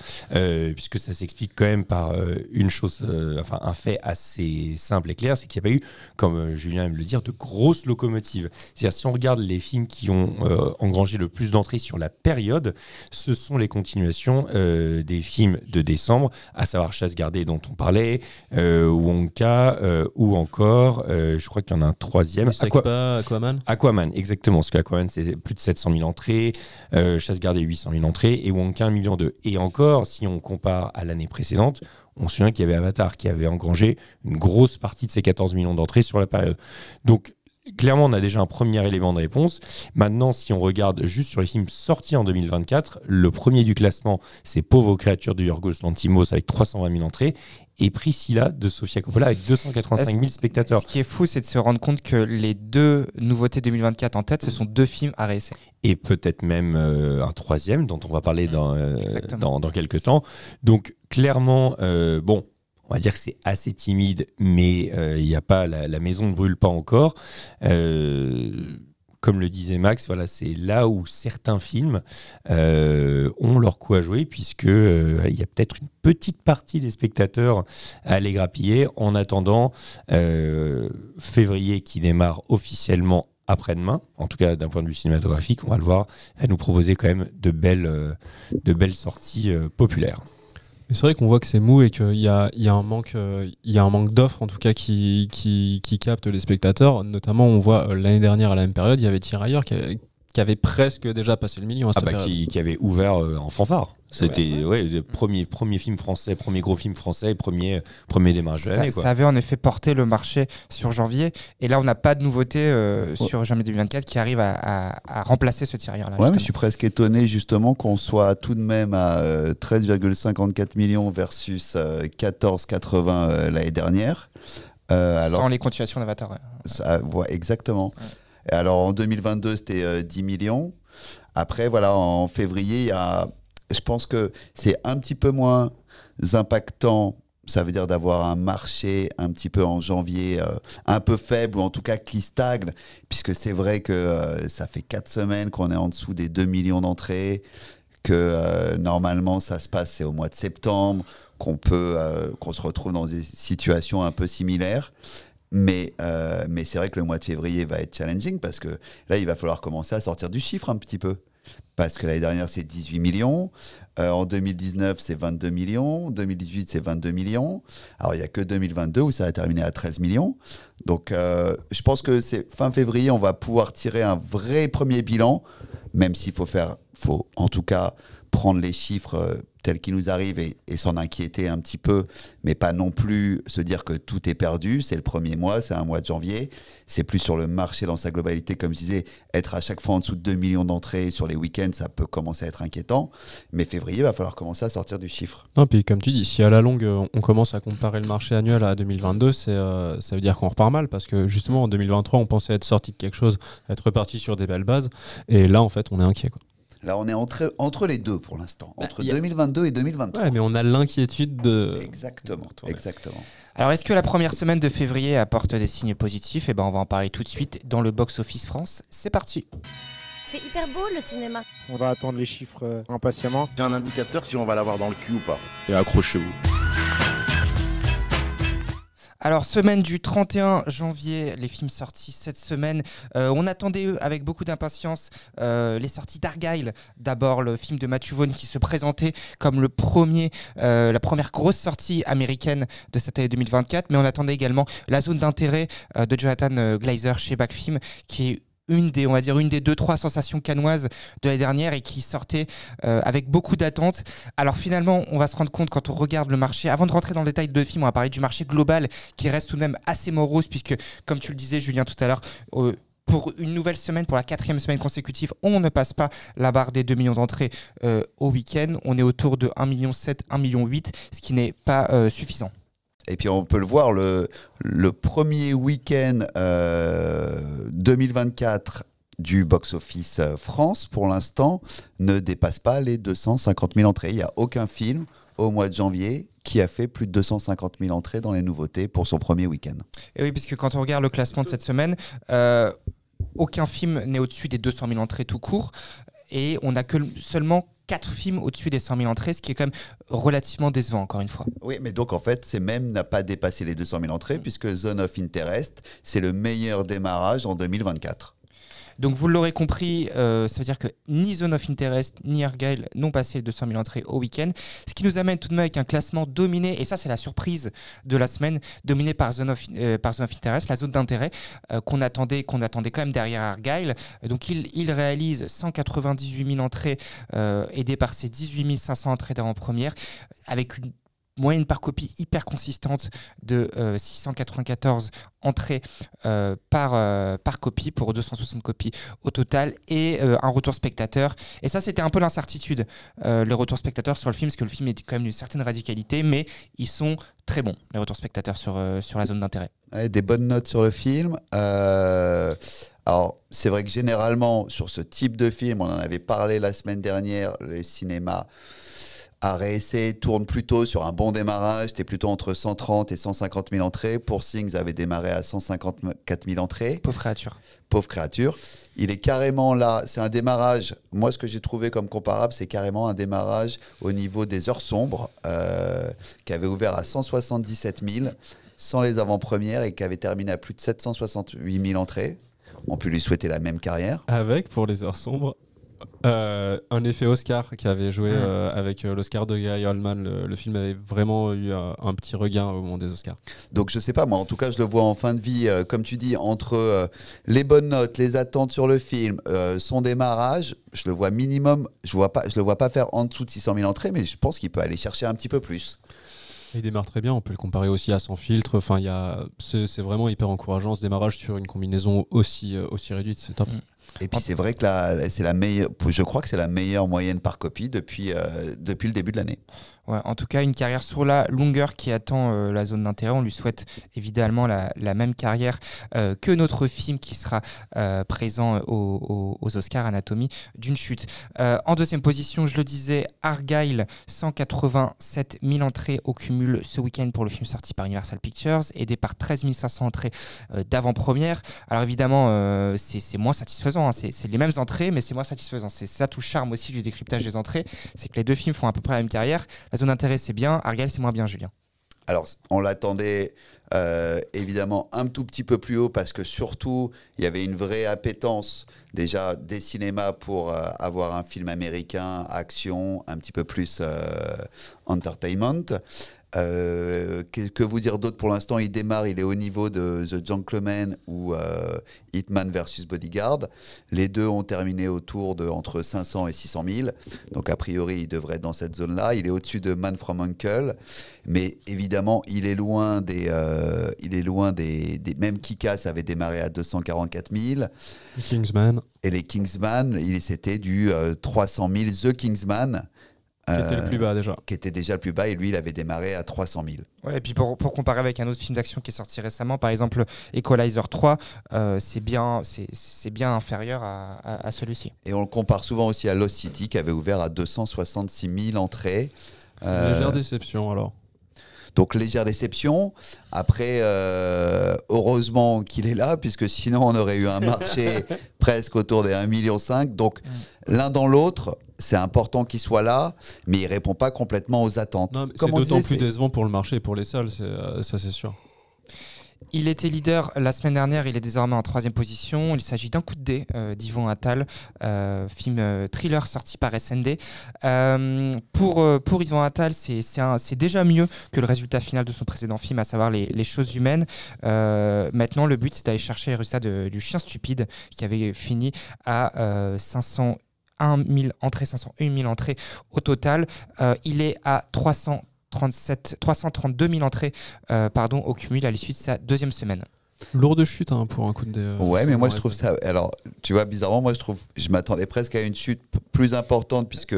puisque ça s'explique quand même par une chose, enfin un fait assez simple et clair, c'est qu'il n'y a pas eu, comme euh, Julien aime le dire, de grosses locomotives. C'est-à-dire, si on regarde les films qui ont euh, engrangé le plus d'entrées sur la période, ce sont les continuations euh, des films de décembre, à savoir Chasse gardée dont on parlait, Wonka, ou encore, je crois qu'il y en a un troisième.
Aqua Aquaman
Aquaman, exactement. Parce qu'Aquaman, c'est plus de 700 000 entrées, Chasse gardée, 800 000 entrées, et Wonka, 1 million de. Et encore, si on compare à l'année précédente, on se souvient qu'il y avait Avatar qui avait engrangé une grosse partie de ces 14 millions d'entrées sur la période. Donc, clairement, on a déjà un premier élément de réponse. Maintenant, si on regarde juste sur les films sortis en 2024, le premier du classement, c'est Pauvres créatures de Yorgos Lantimos avec 320 000 entrées et Priscilla de Sofia Coppola avec 285 000 spectateurs.
Ce qui est fou, c'est de se rendre compte que les deux nouveautés 2024 en tête, ce sont deux films à réessayer.
Et peut-être même euh, un troisième dont on va parler dans, euh, dans, dans, quelques temps. Donc clairement, euh, bon, on va dire que c'est assez timide, mais il n'y a pas, la, maison ne brûle pas encore comme le disait Max, voilà, c'est là où certains films euh, ont leur coup à jouer, puisque euh, il y a peut-être une petite partie des spectateurs à les grappiller. En attendant, euh, février qui démarre officiellement après-demain, en tout cas d'un point de vue cinématographique, on va le voir, va nous proposer quand même de belles sorties populaires
c'est vrai qu'on voit que c'est mou et qu'il y a, y a un manque, euh, il y a un manque d'offres en tout cas qui, qui, qui, capte les spectateurs. Notamment, on voit euh, l'année dernière à la même période, il y avait Tirailleurs qui qui avait presque déjà passé le million. À
ah bah, qui, qui, avait ouvert euh, en fanfare. C'était ouais, le premier, premier film français, premier gros film français, premier, premier démarrage de l'année.
Ça, avait en effet porté le marché sur janvier. Et là, on n'a pas de nouveauté euh, sur janvier 2024 qui arrive à, remplacer ce tireur-là.
Ouais, mais je suis presque étonné justement qu'on soit tout de même à 13,54 euh, millions versus 14,80 l'année dernière.
alors, Sans les continuations d'Avatar.
Ouais. exactement. Alors en 2022, c'était 10 euh, millions. Après, voilà, en février, il y a, je pense que c'est un petit peu moins impactant. Ça veut dire d'avoir un marché un petit peu en janvier euh, un peu faible ou en tout cas qui stagne, puisque c'est vrai que euh, ça fait 4 semaines qu'on est en dessous des 2 millions d'entrées, que normalement ça se passe c'est au mois de septembre, qu'on peut qu'on se retrouve dans des situations un peu similaires. Mais, euh, mais c'est vrai que le mois de février va être challenging parce que là, il va falloir commencer à sortir du chiffre un petit peu. Parce que l'année dernière, c'est 18 millions. Euh, en 2019, c'est 22 millions. En 2018, c'est 22 millions. Alors, il n'y a que 2022 où ça va terminer à 13 millions. Donc, euh, je pense que c'est fin février, on va pouvoir tirer un vrai premier bilan, même s'il faut faire, faut en tout cas prendre les chiffres tel qui nous arrive et, s'en inquiéter un petit peu, mais pas non plus se dire que tout est perdu. C'est le premier mois, c'est un mois de janvier. C'est plus sur le marché dans sa globalité, comme je disais, être à chaque fois en dessous de 2 millions d'entrées sur les week-ends, ça peut commencer à être inquiétant. Mais février, il va falloir commencer à sortir du chiffre.
Non, puis comme tu dis, si à la longue, on commence à comparer le marché annuel à 2022, euh, ça veut dire qu'on repart mal, parce que justement, en 2023, on pensait être sorti de quelque chose, être reparti sur des belles bases. Et là, en fait, on est inquiet.
Là, on est entre, entre les deux pour l'instant, bah, entre 2022 et 2023.
Ouais, mais on a l'inquiétude de.
Exactement, exactement.
Alors, est-ce que la première semaine de février apporte des signes positifs? Eh ben, on va en parler tout de suite dans le Box Office France. C'est parti.
C'est hyper beau le cinéma.
On va attendre les chiffres euh, impatiemment.
C'est un indicateur si on va l'avoir dans le cul ou pas.
Et accrochez-vous.
Alors, semaine du 31 janvier, les films sortis cette semaine. Euh, on attendait avec beaucoup d'impatience euh, les sorties d'Argyle. D'abord, le film de Matthew Vaughn qui se présentait comme le premier, euh, la première grosse sortie américaine de cette année 2024. Mais on attendait également La zone d'intérêt de Jonathan Glazer chez Backfilm, qui est une des, on va dire, une des deux, trois sensations canoises de l'année dernière et qui sortait euh, avec beaucoup d'attentes. Alors finalement, on va se rendre compte quand on regarde le marché, avant de rentrer dans le détail de film, on va parler du marché global qui reste tout de même assez morose puisque, comme tu le disais, Julien, tout à l'heure, euh, pour une nouvelle semaine, pour la quatrième semaine consécutive, on ne passe pas la barre des 2 millions d'entrées euh, au week-end. On est autour de 1,7 million, 1,8 million, ce qui n'est pas suffisant.
Et puis on peut le voir, le, premier week-end 2024 euh, du box-office euh, France, pour l'instant, ne dépasse pas les 250 000 entrées. Il n'y a aucun film au mois de janvier qui a fait plus de 250 000 entrées dans les nouveautés pour son premier week-end.
Et oui, puisque quand on regarde le classement de cette semaine, euh, aucun film n'est au-dessus des 200 000 entrées tout court. Et on n'a que seulement 4 films au-dessus des 100 000 entrées, ce qui est quand même relativement décevant, encore une fois.
Oui, mais donc en fait, c'est même n'a pas dépassé les 200 000 entrées, puisque Zone of Interest, c'est le meilleur démarrage en 2024.
Donc vous l'aurez compris, euh, ça veut dire que ni Zone of Interest ni Argyle n'ont passé les 200 000 entrées au week-end, ce qui nous amène tout de même avec un classement dominé, et ça c'est la surprise de la semaine, dominé par Zone of, euh, par zone of Interest, la zone d'intérêt euh, qu'on attendait, qu'on attendait quand même derrière Argyle. Donc il, il réalise 198 000 entrées aidé par ses 18 500 entrées d'avant-première, avec une moyenne par copie hyper consistante de 694 euh, entrées euh, par, euh, par copie pour 260 copies au total et un retour spectateur. Et ça, c'était un peu l'incertitude, les retours spectateurs sur le film, parce que le film est quand même d'une certaine radicalité, mais ils sont très bons, les retours spectateurs sur, sur la zone d'intérêt.
des bonnes notes sur le film. alors, c'est vrai que généralement, sur ce type de film, on en avait parlé la semaine dernière, le cinéma RSC tourne plutôt sur un bon démarrage, c'était plutôt entre 130 et 150 000 entrées. Pour Sings avait démarré à 154 000 entrées.
Pauvre créature.
Pauvre créature. Il est carrément là, c'est un démarrage, moi ce que j'ai trouvé comme comparable, c'est carrément un démarrage au niveau des heures sombres, euh, qui avait ouvert à 177 000 sans les avant-premières et qui avait terminé à plus de 768 000 entrées. On peut lui souhaiter la même carrière.
Avec, pour les heures sombres, euh, un effet Oscar qui avait joué euh, avec euh, l'Oscar de Gary Oldman. Le, film avait vraiment eu un, petit regain au moment des Oscars.
Donc je sais pas, moi en tout cas je le vois en fin de vie, comme tu dis, entre les bonnes notes, les attentes sur le film, son démarrage, je le vois minimum, je vois pas, je le vois pas faire en dessous de 600 000 entrées, mais je pense qu'il peut aller chercher un petit peu plus.
Il démarre très bien, on peut le comparer aussi à Sans filtre. Enfin, il c'est, vraiment hyper encourageant ce démarrage sur une combinaison aussi, aussi réduite, c'est top.
Et puis c'est vrai que c'est la meilleure, je crois que c'est la meilleure moyenne par copie depuis, euh, depuis le début de l'année
en tout cas, une carrière sur la longueur qui attend euh, la zone d'intérêt. On lui souhaite évidemment la, même carrière euh, que notre film qui sera euh, présent aux, Oscars Anatomie d'une chute. en deuxième position, je le disais, Argyle, 187 000 entrées au cumul ce week-end pour le film sorti par Universal Pictures, aidé par 13 500 entrées d'avant-première. Alors évidemment, c'est moins satisfaisant. Hein. C'est les mêmes entrées, mais c'est moins satisfaisant. C'est ça tout charme aussi du décryptage des entrées. C'est que les deux films font à peu près la même carrière. D'intérêt, c'est bien. Argyle, c'est moins bien, Julien.
Alors, on l'attendait euh, évidemment un tout petit peu plus haut parce que surtout, il y avait une vraie appétence déjà des cinémas pour euh, avoir un film américain, action, un petit peu plus euh, entertainment. Euh, que, vous dire d'autre? Pour l'instant Il démarre, il est au niveau de The Gentleman ou euh, Hitman versus Bodyguard. Les deux ont terminé autour de entre 500 et 600 000. Donc a priori, il devrait être dans cette zone-là. Il est au-dessus de Man from Uncle, mais évidemment, il est loin des, euh, il est loin des, des même Kikas avait démarré à 244 000.
Kingsman.
Et les Kingsman, il c'était du 300 000. The Kingsman.
Qui était le plus bas déjà.
Qui était déjà le plus bas et lui il avait démarré à 300 000.
Ouais, et puis pour, pour, comparer avec un autre film d'action qui est sorti récemment, par exemple Equalizer 3, euh, c'est bien, bien inférieur à, à, celui-ci.
Et on le compare souvent aussi à Lost City qui avait ouvert à 266 000 entrées.
Euh, légère déception alors.
Donc légère déception. Après, euh, heureusement qu'il est là, puisque sinon on aurait eu un marché presque autour des 1,5 million. Donc mm. l'un dans l'autre, c'est important qu'il soit là, mais il répond pas complètement aux attentes.
C'est d'autant plus décevant pour le marché et pour les salles, euh, ça c'est sûr.
Il était leader la semaine dernière, il est désormais en troisième position. Il s'agit d'un coup de dé euh, d'Yvon Attal, euh, film euh, thriller sorti par SND. pour, pour Yvon Attal, c'est déjà mieux que le résultat final de son précédent film, à savoir Les, les choses humaines. maintenant, le but, c'est d'aller chercher les résultats du chien stupide, qui avait fini à 501 000 entrées, 501 000 entrées au total. il est à 300 37, 332 000 entrées euh, pardon, au cumul à l'issue de sa deuxième semaine.
Lourde chute hein, pour un coup de dé.
ouais, mais moi je trouve ça. Alors, tu vois, bizarrement, moi je trouve. Je m'attendais presque à une chute plus importante puisque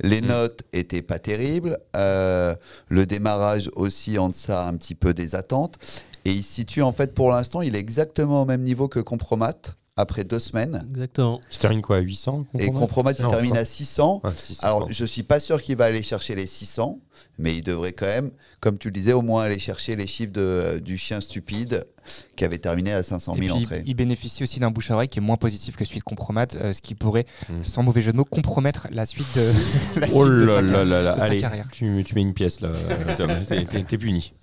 les mm. notes étaient pas terribles. Euh, le démarrage aussi en deçà un petit peu des attentes. Et il situe en fait pour l'instant, il est exactement au même niveau que Compromat après deux semaines.
Exactement.
Qui termine quoi à 800
Et Compromat, il termine à 600. Alors, je suis pas sûr qu'il va aller chercher les 600, mais il devrait quand même, comme tu le disais, au moins aller chercher les chiffres de, du chien stupide qui avait terminé à 500 000 entrées.
Il bénéficie aussi d'un bouche à oreille qui est moins positif que celui de Compromat, euh, ce qui pourrait, hmm. sans mauvais jeu de mots, compromettre la suite de,
la oh là là là là. Allez, Tu, tu, mets une pièce là, Tom. T'es puni.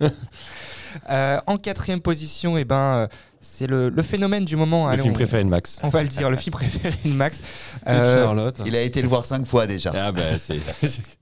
Euh, en quatrième position, et eh ben, euh, c'est le, phénomène du moment.
Le film préféré de Max.
On va le dire, le film préféré de Max.
Euh, Charlotte. Il a été le voir cinq fois déjà.
Ah bah c'est.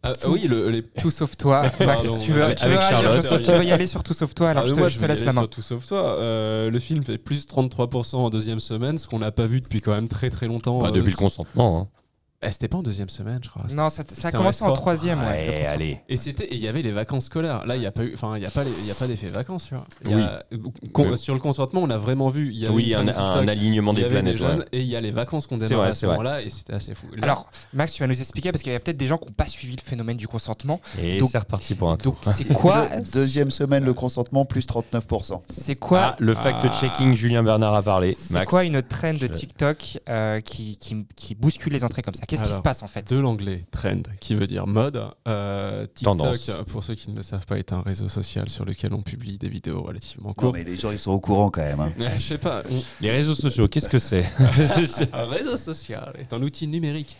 Ah, oui, le,
tout sauf toi. Max, tu veux, tu, veux Charlotte, tu veux y aller sur tout sauf toi, alors ah, je, te, je te laisse la main. Sur
tout sauf toi. le film fait plus 33% en deuxième semaine, ce qu'on n'a pas vu depuis quand même très très longtemps.
Bah, depuis le consentement. Hein.
Eh, c'était pas en deuxième semaine, je crois.
Non, ça, a commencé en troisième. Ouais,
allez.
Et c'était, il y avait les vacances scolaires. Là, il y a pas eu, enfin, il y a pas, il y a pas d'effet vacances, tu vois. sur le consentement, on a vraiment vu.
Il y oui, un, alignement des planètes.
et il y a les vacances qu'on démarre à ce moment-là, et c'était assez fou.
Alors, Max, tu vas nous expliquer parce qu'il y a peut-être des gens qui n'ont pas suivi le phénomène du consentement.
Et c'est reparti pour un
tour. Donc, c'est quoi
Deuxième semaine, le consentement plus 39%.
C'est quoi ah,
Le fact-checking, Julien Bernard a parlé.
C'est quoi une trend de TikTok euh, qui bouscule les entrées comme ça Qu'est-ce qui se passe en fait
de l'anglais trend, qui veut dire mode. Euh, TikTok, pour ceux qui ne le savent pas, est un réseau social sur lequel on publie des vidéos relativement courtes.
Non, mais les gens, ils sont au courant quand même. Hein.
Je sais pas.
Les réseaux sociaux, qu'est-ce que c'est
Un réseau social est un outil numérique.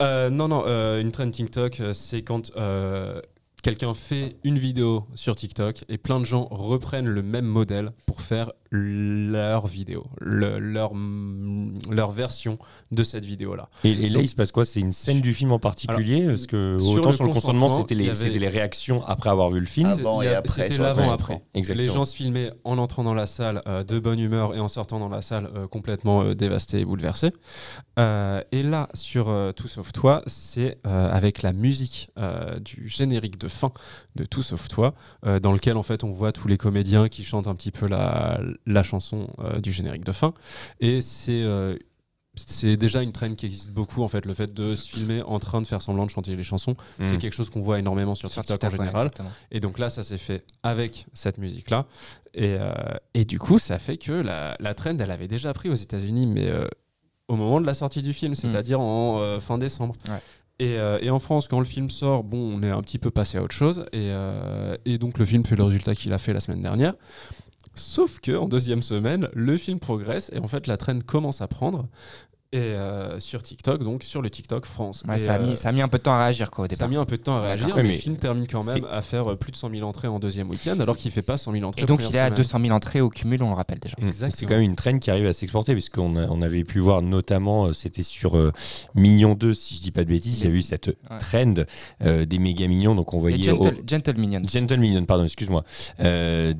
Euh, non, non, euh, une trend TikTok, c'est quand quelqu'un fait une vidéo sur TikTok et plein de gens reprennent le même modèle pour faire leur vidéo, leur, leur version de cette vidéo-là.
Et, là, il se passe quoi? C'est une scène du film en particulier? Parce que autant sur le consentement, c'était les, les, réactions après avoir vu le film.
Avant et après.
C'était l'avant-après. Les gens se filmaient en entrant dans la salle euh, de bonne humeur et en sortant dans la salle euh, complètement euh, dévastés et bouleversés. et là, sur Tout Sauf Toi, c'est avec la musique du générique de fin de Tout Sauf Toi, dans lequel en fait on voit tous les comédiens qui chantent un petit peu la la chanson euh, du générique de fin. Et c'est euh, c'est déjà une traîne qui existe beaucoup en fait le fait de se filmer en train de faire semblant de chanter les chansons c'est mm. quelque chose qu'on voit énormément sur TikTok en général et donc là ça s'est fait avec cette musique là et, euh, et, du coup ça fait que la, la trend elle avait déjà pris aux États-Unis mais au moment de la sortie du film c'est-à-dire mm. en fin décembre Et, et, en France, quand le film sort, bon, on est un petit peu passé à autre chose. Et, et donc, le film fait le résultat qu'il a fait la semaine dernière. Sauf que en deuxième semaine, le film progresse et en fait la traîne commence à prendre et euh, sur TikTok, donc sur le TikTok France.
ça, a mis,
euh,
ça, a mis, un peu de temps à réagir quoi, au départ.
Ça a mis un peu de temps à réagir, mais, le film termine quand même à faire euh, plus de 100 000 entrées en deuxième week-end, alors qu'il fait pas 100 000 entrées.
Et donc il est à 200 000 entrées au cumul, on le rappelle déjà.
C'est quand même une traîne qui arrive à s'exporter, puisqu'on on avait pu voir notamment, c'était sur Million 2, si je dis pas de bêtises, il y a eu cette trend des méga millions, donc on voyait...
Gentle, gentle, Minions.
Gentle Minions, pardon, excuse-moi. des,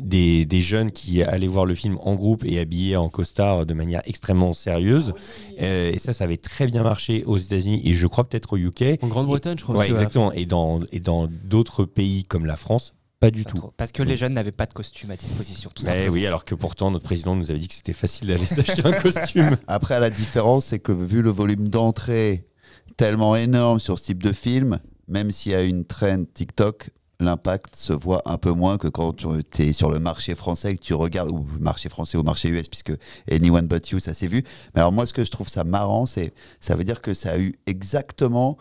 des, des jeunes qui allaient voir le film en groupe et habillés en costard de manière extrêmement sérieuse. Euh, et ça, ça avait très bien marché aux États-Unis et je crois peut-être au UK.
En Grande-Bretagne, je crois.
Ouais, exactement. Et dans et dans d'autres pays comme la France. Pas du tout.
Parce que les jeunes n'avaient pas de costume à disposition. Tout
bah oui, alors que pourtant notre président nous avait dit que c'était facile d'aller s'acheter un costume.
Après, la différence, c'est que vu le volume d'entrée tellement énorme sur ce type de film, même s'il y a une traîne TikTok, l'impact se voit un peu moins que quand tu es sur le marché français et que tu regardes, ou marché français ou marché US, puisque Anyone But You, ça s'est vu. Mais alors moi, ce que je trouve ça marrant, c'est ça veut dire que ça a eu exactement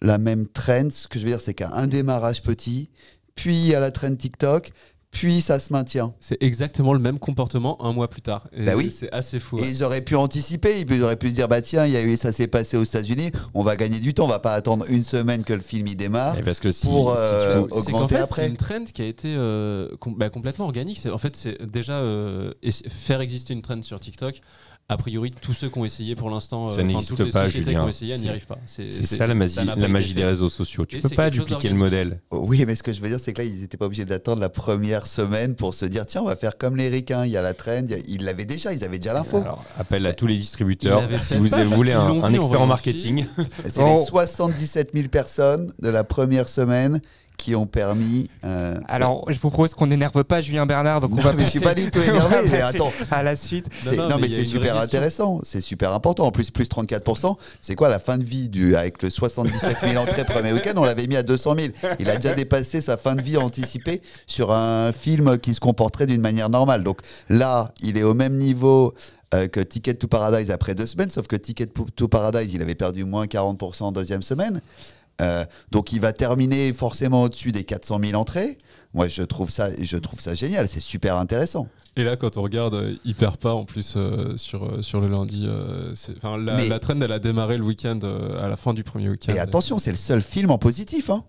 la même trend. Ce que je veux dire, c'est qu'à un démarrage petit, puis à la trend TikTok, puis ça se maintient.
C'est exactement le même comportement un mois plus tard. Et
Bah oui.
C'est assez fou.
Et
ouais.
ils auraient pu anticiper, ils auraient pu se dire bah tiens, il y a eu, ça s'est passé aux États-Unis, on va gagner du temps, on va pas attendre une semaine que le film y démarre
Et parce que si,
pour
si
euh,
veux-
augmenter
fait,
après.
c'est une trend qui a été euh, com- bah, complètement organique. C'est- En fait, c'est déjà euh, faire exister une trend sur TikTok. A priori, tous ceux qui ont essayé pour l'instant, euh,
Ça n'existe
toutes les
pas,
sociétés qui
Julien.
ont essayé, n'y arrivent pas.
C'est ça la magie, la des réseaux sociaux. Tu
Et
peux pas dupliquer le modèle.
Oui, mais ce que je veux dire, c'est que là, ils n'étaient pas obligés d'attendre la première semaine pour se dire tiens, on va faire comme les ricains, il y a la trend, il y a- ils l'avaient déjà, ils avaient déjà l'info.
Alors, appel à tous les distributeurs. Si vous voulez un, un expert
en marketing.
marketing,
C'est
Oh.
les 77 000 personnes de la première semaine qui ont permis. euh,
Alors, je vous propose qu'on n'énerve pas Julien Bernard, donc on
Non,
va
mais je suis
passer-
pas du tout énervé, mais
passer
attends.
à la suite.
c'est-
non,
non,
mais
c'est super intéressant, c'est super important. En plus, plus 34%, c'est quoi la fin de vie du avec le 77 000 entrées premier week-end? On l'avait mis à 200 000. Il a déjà dépassé sa fin de vie anticipée sur un film qui se comporterait d'une manière normale. Donc là, il est au même niveau. euh, que Ticket to Paradise après deux semaines, sauf que Ticket to Paradise, il avait perdu moins 40% en deuxième semaine. Euh, donc il va terminer forcément au-dessus des 400 000 entrées. Moi, je trouve ça, je trouve ça génial. C'est super intéressant.
Et là, quand on regarde, euh, il perd pas en plus euh, sur, sur le lundi. euh, la,
Mais-
la trend, elle a démarré le week-end, euh, à la fin du premier week-end.
Et attention, c'est le seul film en positif. Hein.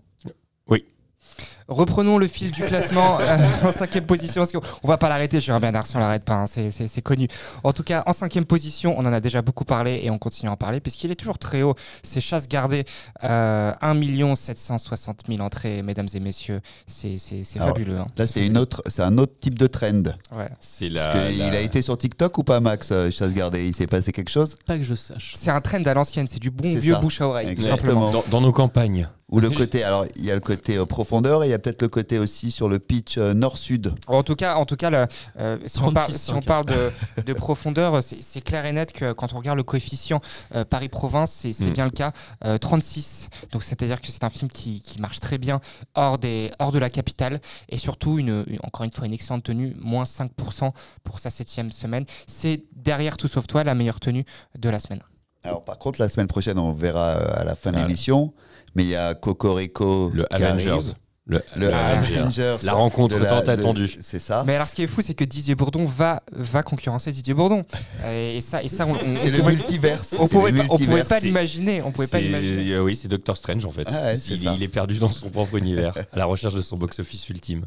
Reprenons le fil du classement euh, en cinquième position. Parce qu'on on va pas l'arrêter, Julien Bernard, si on l'arrête pas, hein, c'est- connu. En tout cas, en cinquième position, on en a déjà beaucoup parlé et on continue à en parler puisqu'il est toujours très haut. C'est Chasse gardée, euh, 1 760 000 entrées, mesdames et messieurs. C'est fabuleux. hein.
Là, c'est une autre, c'est un autre type de trend.
Ouais.
c'est la.
Parce que
la-
Il a été sur TikTok ou pas, Max euh, Chasse gardée? Il s'est passé quelque chose?
Pas que je sache.
C'est un trend à l'ancienne, c'est du bon vieux
ça.
bouche à oreille, tout
Exactement.
simplement.
dans, dans nos campagnes.
Ou le côté, alors il y a le côté euh, profondeur et il y a peut-être le côté aussi sur le pitch euh, nord-sud.
En tout cas, en tout cas euh, si, on parle,
36,
si on
5.
parle de, de profondeur, c'est c'est clair et net que quand on regarde le coefficient euh, Paris-Province, c'est c'est
Mm.
bien le cas. Euh, 36. Donc c'est-à-dire que c'est un film qui, qui marche très bien hors, des, hors de la capitale et surtout, une, une- encore une fois, une excellente tenue, moins 5% pour sa septième semaine. C'est derrière Tout Sauf Toi la meilleure tenue de la semaine.
Alors par contre, la semaine prochaine, on verra à la fin de l'émission, mais il y a Cocorico
Le
qui
Avengers.
arrive.
Le,
Le
le
Avengers.
La rencontre
la-
tant attendue.
C'est ça.
Mais alors, ce qui est fou, c'est que Didier Bourdon va, va concurrencer Didier Bourdon. Et, ça, et ça on, on-
C'est le
pouvait-
multiverse.
On pouvait, pas, on pouvait pas l'imaginer. On pouvait pas l'imaginer.
euh, oui, c'est Doctor Strange en fait.
Ah ouais,
il, est perdu dans son propre univers, à la recherche de son box-office ultime.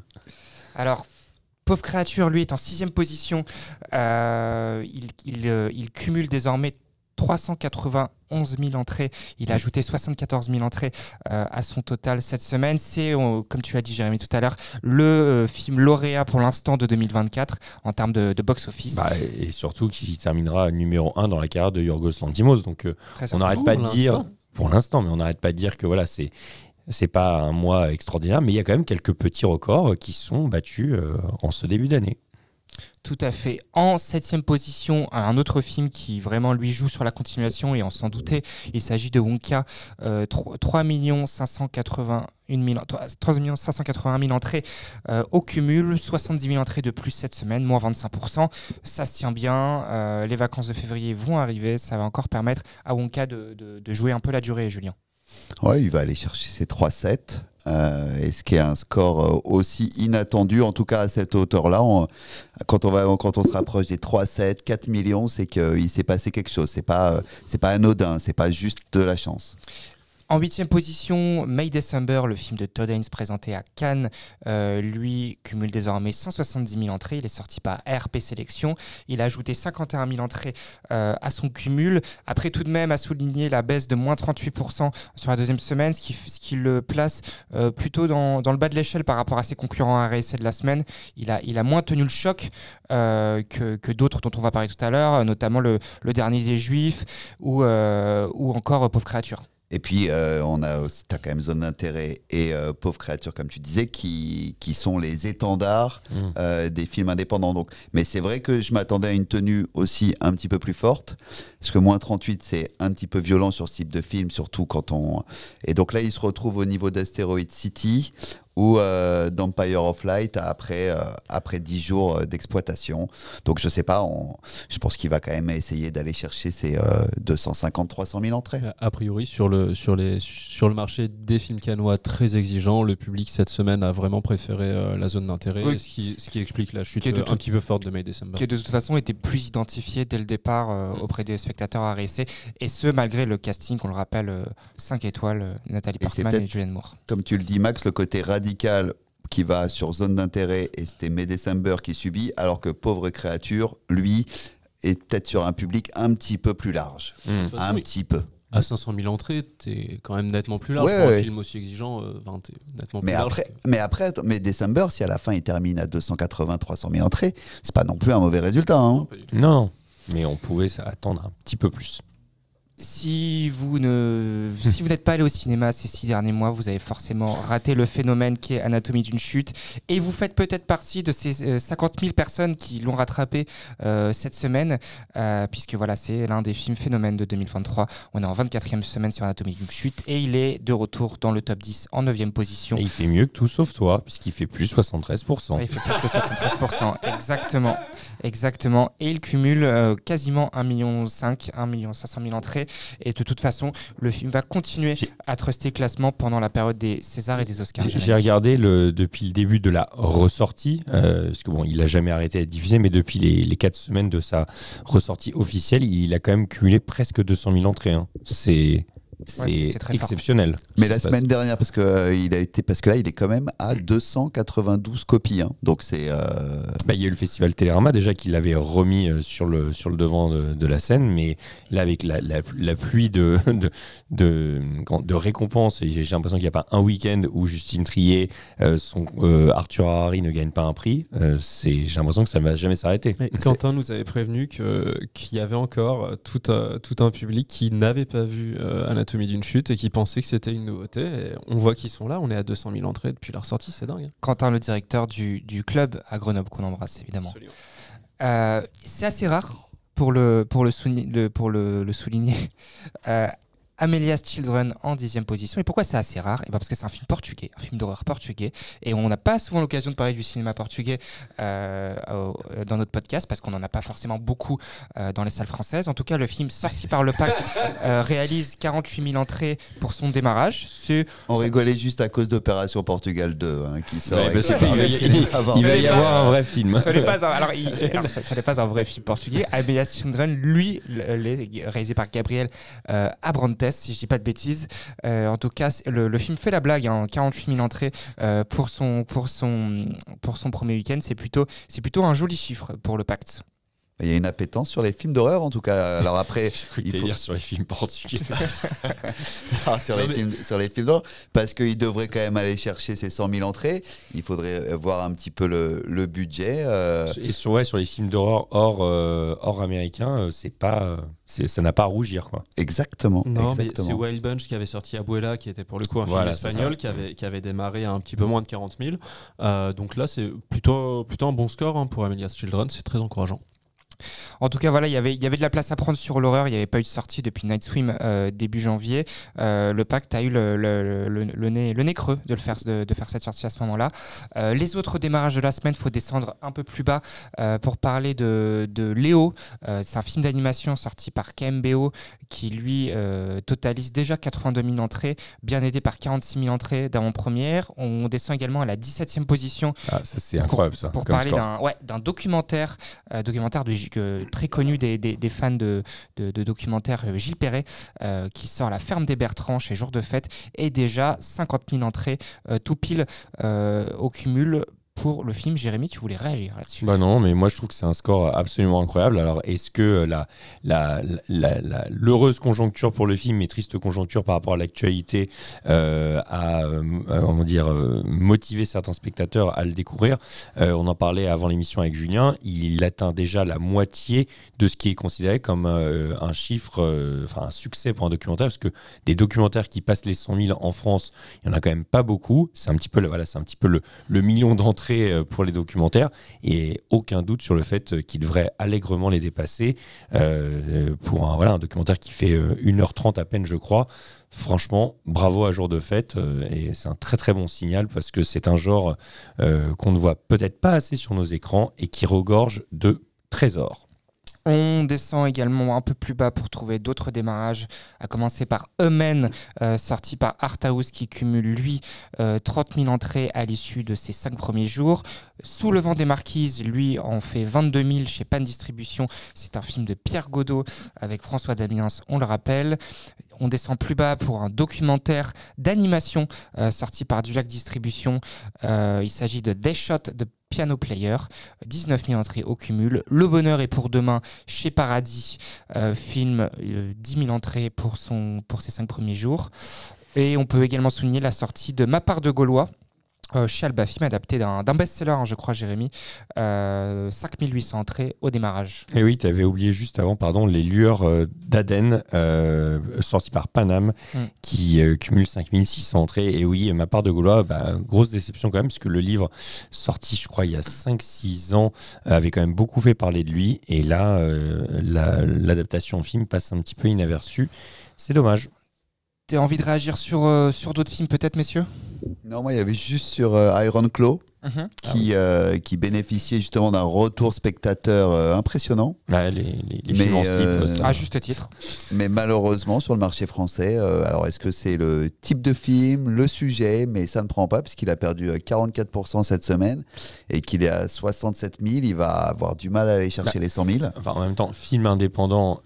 Alors, Pauvre créature, lui, est en sixième position. Euh, il, il, euh, il cumule désormais 391 000 entrées. Il a ajouté 74 000 entrées euh, à son total cette semaine. C'est, euh, comme tu as dit, Jérémy, tout à l'heure, le euh, film lauréat pour l'instant de 2024 en termes de, de box-office.
Bah, et surtout qui terminera numéro 1 dans la carrière de Yorgos Lantimos. Donc euh, on n'arrête pas de dire, pour l'instant, mais on n'arrête pas de dire que voilà, c'est c'est pas un mois extraordinaire, mais il y a quand même quelques petits records qui sont battus euh, en ce début d'année.
Tout à fait. En septième position, un autre film qui vraiment lui joue sur la continuation et on s'en doutait, il s'agit de Wonka, euh, 3, 3 581 000, 3 581 000 entrées euh, au cumul, 70 000 entrées de plus cette semaine, moins 25%. Ça se tient bien, euh, les vacances de février vont arriver, ça va encore permettre à Wonka de, jouer un peu la durée, Julien.
Ouais, il va aller chercher ses 3-7. Euh, et ce qui est un score euh, aussi inattendu, en tout cas à cette hauteur-là. Quand on, va, quand on se rapproche des 3-7, 4 millions, c'est qu'il s'est passé quelque chose. C'est pas, euh, c'est pas anodin, c'est pas juste de la chance.
En huitième position, May December, le film de Todd Haynes présenté à Cannes, euh, lui cumule désormais 170 000 entrées. Il est sorti par RP Sélection. Il a ajouté 51 000 entrées euh, à son cumul. Après, tout de même, à souligner la baisse de moins 38% sur la deuxième semaine, ce qui, le place euh, plutôt dans, le bas de l'échelle par rapport à ses concurrents à RSC de la semaine. Il a, a moins tenu le choc que, d'autres dont on va parler tout à l'heure, notamment le, dernier des Juifs ou, ou encore Pauvre créature.
Et puis, euh, on a aussi, t'as quand même Zone d'intérêt et euh, Pauvre créature, comme tu disais, qui, qui sont les étendards
Mmh.
euh, des films indépendants. Donc, mais c'est vrai que je m'attendais à une tenue aussi un petit peu plus forte, parce que moins 38, c'est un petit peu violent sur ce type de film, surtout quand on. Et donc là, il se retrouve au niveau d'Asteroid City, ou euh, d'Empire of Light après, euh, après 10 jours euh, d'exploitation. Donc je sais pas, on, je pense qu'il va quand même essayer d'aller chercher ses 250-300 000 entrées.
A priori, sur le, sur, les, sur le marché des films canois très exigeants, le public cette semaine a vraiment préféré la zone d'intérêt, ce, qui, ce qui explique la chute un petit peu forte de May December.
Qui de toute façon était plus identifié dès le départ mm. auprès des spectateurs à RSC, et ce malgré le casting, on le rappelle, 5 étoiles, Nathalie Portman et, et Julianne Moore.
Comme tu le dis Max, le côté radical qui va sur zone d'intérêt et c'était May December qui subit, alors que Pauvre créature, lui, est peut-être sur un public un petit peu plus large. Mmh. Un petit peu.
À 500 000 entrées, t'es quand même nettement plus large pour un film aussi exigeant. Euh, nettement
mais,
plus
après, large. mais après, mais December, si à la fin il termine à 280-300 000 entrées, c'est pas non plus un mauvais résultat. Hein.
Non, mais on pouvait attendre un petit peu plus
si vous ne si vous n'êtes pas allé au cinéma ces six derniers mois, vous avez forcément raté le phénomène qui est Anatomie d'une chute et vous faites peut-être partie de ces 50 euh, 000 personnes qui l'ont rattrapé euh, cette semaine euh, puisque voilà c'est l'un des films phénomènes de 2023. On est en 24e semaine sur Anatomie d'une chute et il est de retour dans le top 10 en 9e position.
Et il fait mieux que tout sauf toi puisqu'il fait plus 73%.
il fait plus de 73%, exactement, exactement et il cumule quasiment 1,5 million 1 million 500 000 entrées et de toute façon, le film va continuer à truster le classement pendant la période des Césars et des Oscars.
J'ai regardé le, depuis le début de la ressortie, euh, parce que bon, il a jamais arrêté d'être diffusé, mais depuis les, les 4 semaines de sa ressortie officielle, il a quand même cumulé presque 200 000 entrées. Hein. C'est c'est exceptionnel.
Mais la semaine dernière, parce que euh, il a été, parce que là, il est quand même à 292 copies. Hein. Donc c'est. Euh,
bah, il y a eu le festival Télérama déjà qui l'avait remis euh, sur le sur le devant de, la scène, mais là avec la, la, pluie de de, de, de récompenses, j'ai l'impression qu'il n'y a pas un week-end où Justine Trier, son Arthur Harari ne gagne pas un prix. c'est j'ai l'impression que ça ne va jamais s'arrêter.
Quentin nous avait prévenu que qu'il y avait encore tout tout un public qui n'avait pas vu Anatomie d'une chute et qui pensaient que c'était une nouveauté. on voit qu'ils sont là, on est à 200 000 entrées depuis leur sortie, c'est dingue.
Quentin, le directeur du, du club à Grenoble, qu'on embrasse évidemment. Euh, c'est assez rare pour le, pour le, le pour le, le souligner. Euh, Amelia's Children en dixième position. Et pourquoi c'est assez rare et eh ben Parce que c'est un film portugais, un film d'horreur portugais. Et on n'a pas souvent l'occasion de parler du cinéma portugais euh, dans notre podcast parce qu'on n'en a pas forcément beaucoup euh, dans les salles françaises. En tout cas, le film sorti par le Pacte euh, réalise 48 000 entrées pour son démarrage.
On rigolait juste à cause d'Opération Portugal 2 hein, qui sort.
il, va y avoir un vrai film.
Ce n'est pas un, alors, ça, n'est pas un vrai film portugais. Amelia's Children, lui, réalisé par Gabriel Si je dis pas de bêtises. Euh, en tout cas, le, film fait la blague, hein, 48 000 entrées euh, pour, son, pour, son, pour son premier week-end. C'est plutôt, plutôt un joli chiffre pour le pacte.
Il y a une appétence sur les films d'horreur en tout cas. Alors après,
il faut dire sur les films portugais.
Ah, sur, les films, sur les films d'horreur, parce qu'il devrait quand même aller chercher ses 100 000 entrées. Il faudrait voir un petit peu le, le budget. Euh.
Et sur, ouais, sur les films d'horreur hors, euh, hors américain, euh, c'est pas, ça n'a pas à rougir quoi.
Exactement.
c'est Wild Bunch qui avait sorti Abuela, qui était pour le coup un film espagnol, qui avait, qui avait démarré à un petit peu moins de 40 000. donc là, c'est plutôt, plutôt un bon score hein, pour Amelia's Children. C'est très encourageant.
En tout cas, voilà, y il y avait de la place à prendre sur l'horreur. Il n'y avait pas eu de sortie depuis Night Swim euh, début janvier. Euh, le pacte a eu le, le, nez, le nez creux de, le faire, de, faire cette sortie à ce moment-là. Euh, les autres démarrages de la semaine, il faut descendre un peu plus bas pour parler de, de Léo. C'est un film d'animation sorti par KMBO qui, lui, totalise déjà 82 000 entrées, bien aidé par 46 000 entrées d'avant-première. On descend également à la 17e position.
Ah, ça, c'est incroyable,
ça. Pour parler d'un ouais, documentaire, documentaire de très connu des, fans de, documentaires, euh, Gilles Perret, euh, qui sort La ferme des Bertrands chez Jour de Fête, et déjà 50 000 entrées euh, tout pile au cumul pour le film. Jérémy, tu voulais réagir là-dessus
Bah non, mais moi je trouve que c'est un score absolument incroyable. Alors est-ce que la, l'heureuse conjoncture pour le film et triste conjoncture par rapport à l'actualité euh, a euh, dire, euh, motivé certains spectateurs à le découvrir On en parlait avant l'émission avec Julien. Il atteint déjà la moitié de ce qui est considéré comme un chiffre, enfin un succès pour un documentaire, parce que des documentaires qui passent les 100 000 en France, il y en a quand même pas beaucoup. C'est un petit peu, voilà, un petit peu le, le million d'entrées crée pour les documentaires et aucun doute sur le fait qu'il devrait allègrement les dépasser pour un, un documentaire qui fait 1h30 à peine, je crois. Franchement, bravo à Jour de Fête et c'est un très très bon signal parce que c'est un genre qu'on ne voit peut-être pas assez sur nos écrans et qui regorge de trésors.
On descend également un peu plus bas pour trouver d'autres démarrages, à commencer par Eumen, euh, sorti par Arthouse, qui cumule, lui, 30 euh, 000 entrées à l'issue de ses cinq premiers jours. Sous le vent des marquises, lui, en fait 22 000 chez Pan Distribution. C'est un film de Pierre Godot avec François Damiens, on le rappelle. On descend plus bas pour un documentaire d'animation euh, sorti par Dulac Distribution. il s'agit de Des de Piano Player, 19 000 entrées au cumul. Le bonheur est pour demain chez Paradis, euh, film 10 euh, 000 entrées pour, pour ses 5 premiers jours. Et on peut également souligner la sortie de Ma part de Gaulois, euh, chez Alba Film, adapté d'un best-seller, hein, je crois, Jérémy. 5800 entrées au démarrage.
Et oui, tu avais oublié juste avant, pardon, Les Lueurs d'Aden, sorti par Paname, mm. qui cumule 5600 entrées. Et oui, ma part de Gaulois, bah, grosse déception quand même, puisque le livre, sorti, je crois, il y a 5-6 ans, avait quand même beaucoup fait parler de lui. Et là, l'adaptation au film passe un petit peu inaperçue. C'est dommage.
Tu as envie de réagir sur, sur d'autres films, peut-être, messieurs?
Non, moi, il y avait juste sur euh, Iron Claw. Mhm. Qui, euh, qui bénéficiait justement d'un retour spectateur euh, impressionnant.
les, les, films en
à juste titre.
Mais malheureusement, sur le marché français, alors est-ce que c'est le type de film, le sujet, mais ça ne prend pas, puisqu'il a perdu 44% cette semaine et qu'il est à 67 000, il va avoir du mal à aller chercher bah, les 100 000.
Enfin, en même temps, film indépendant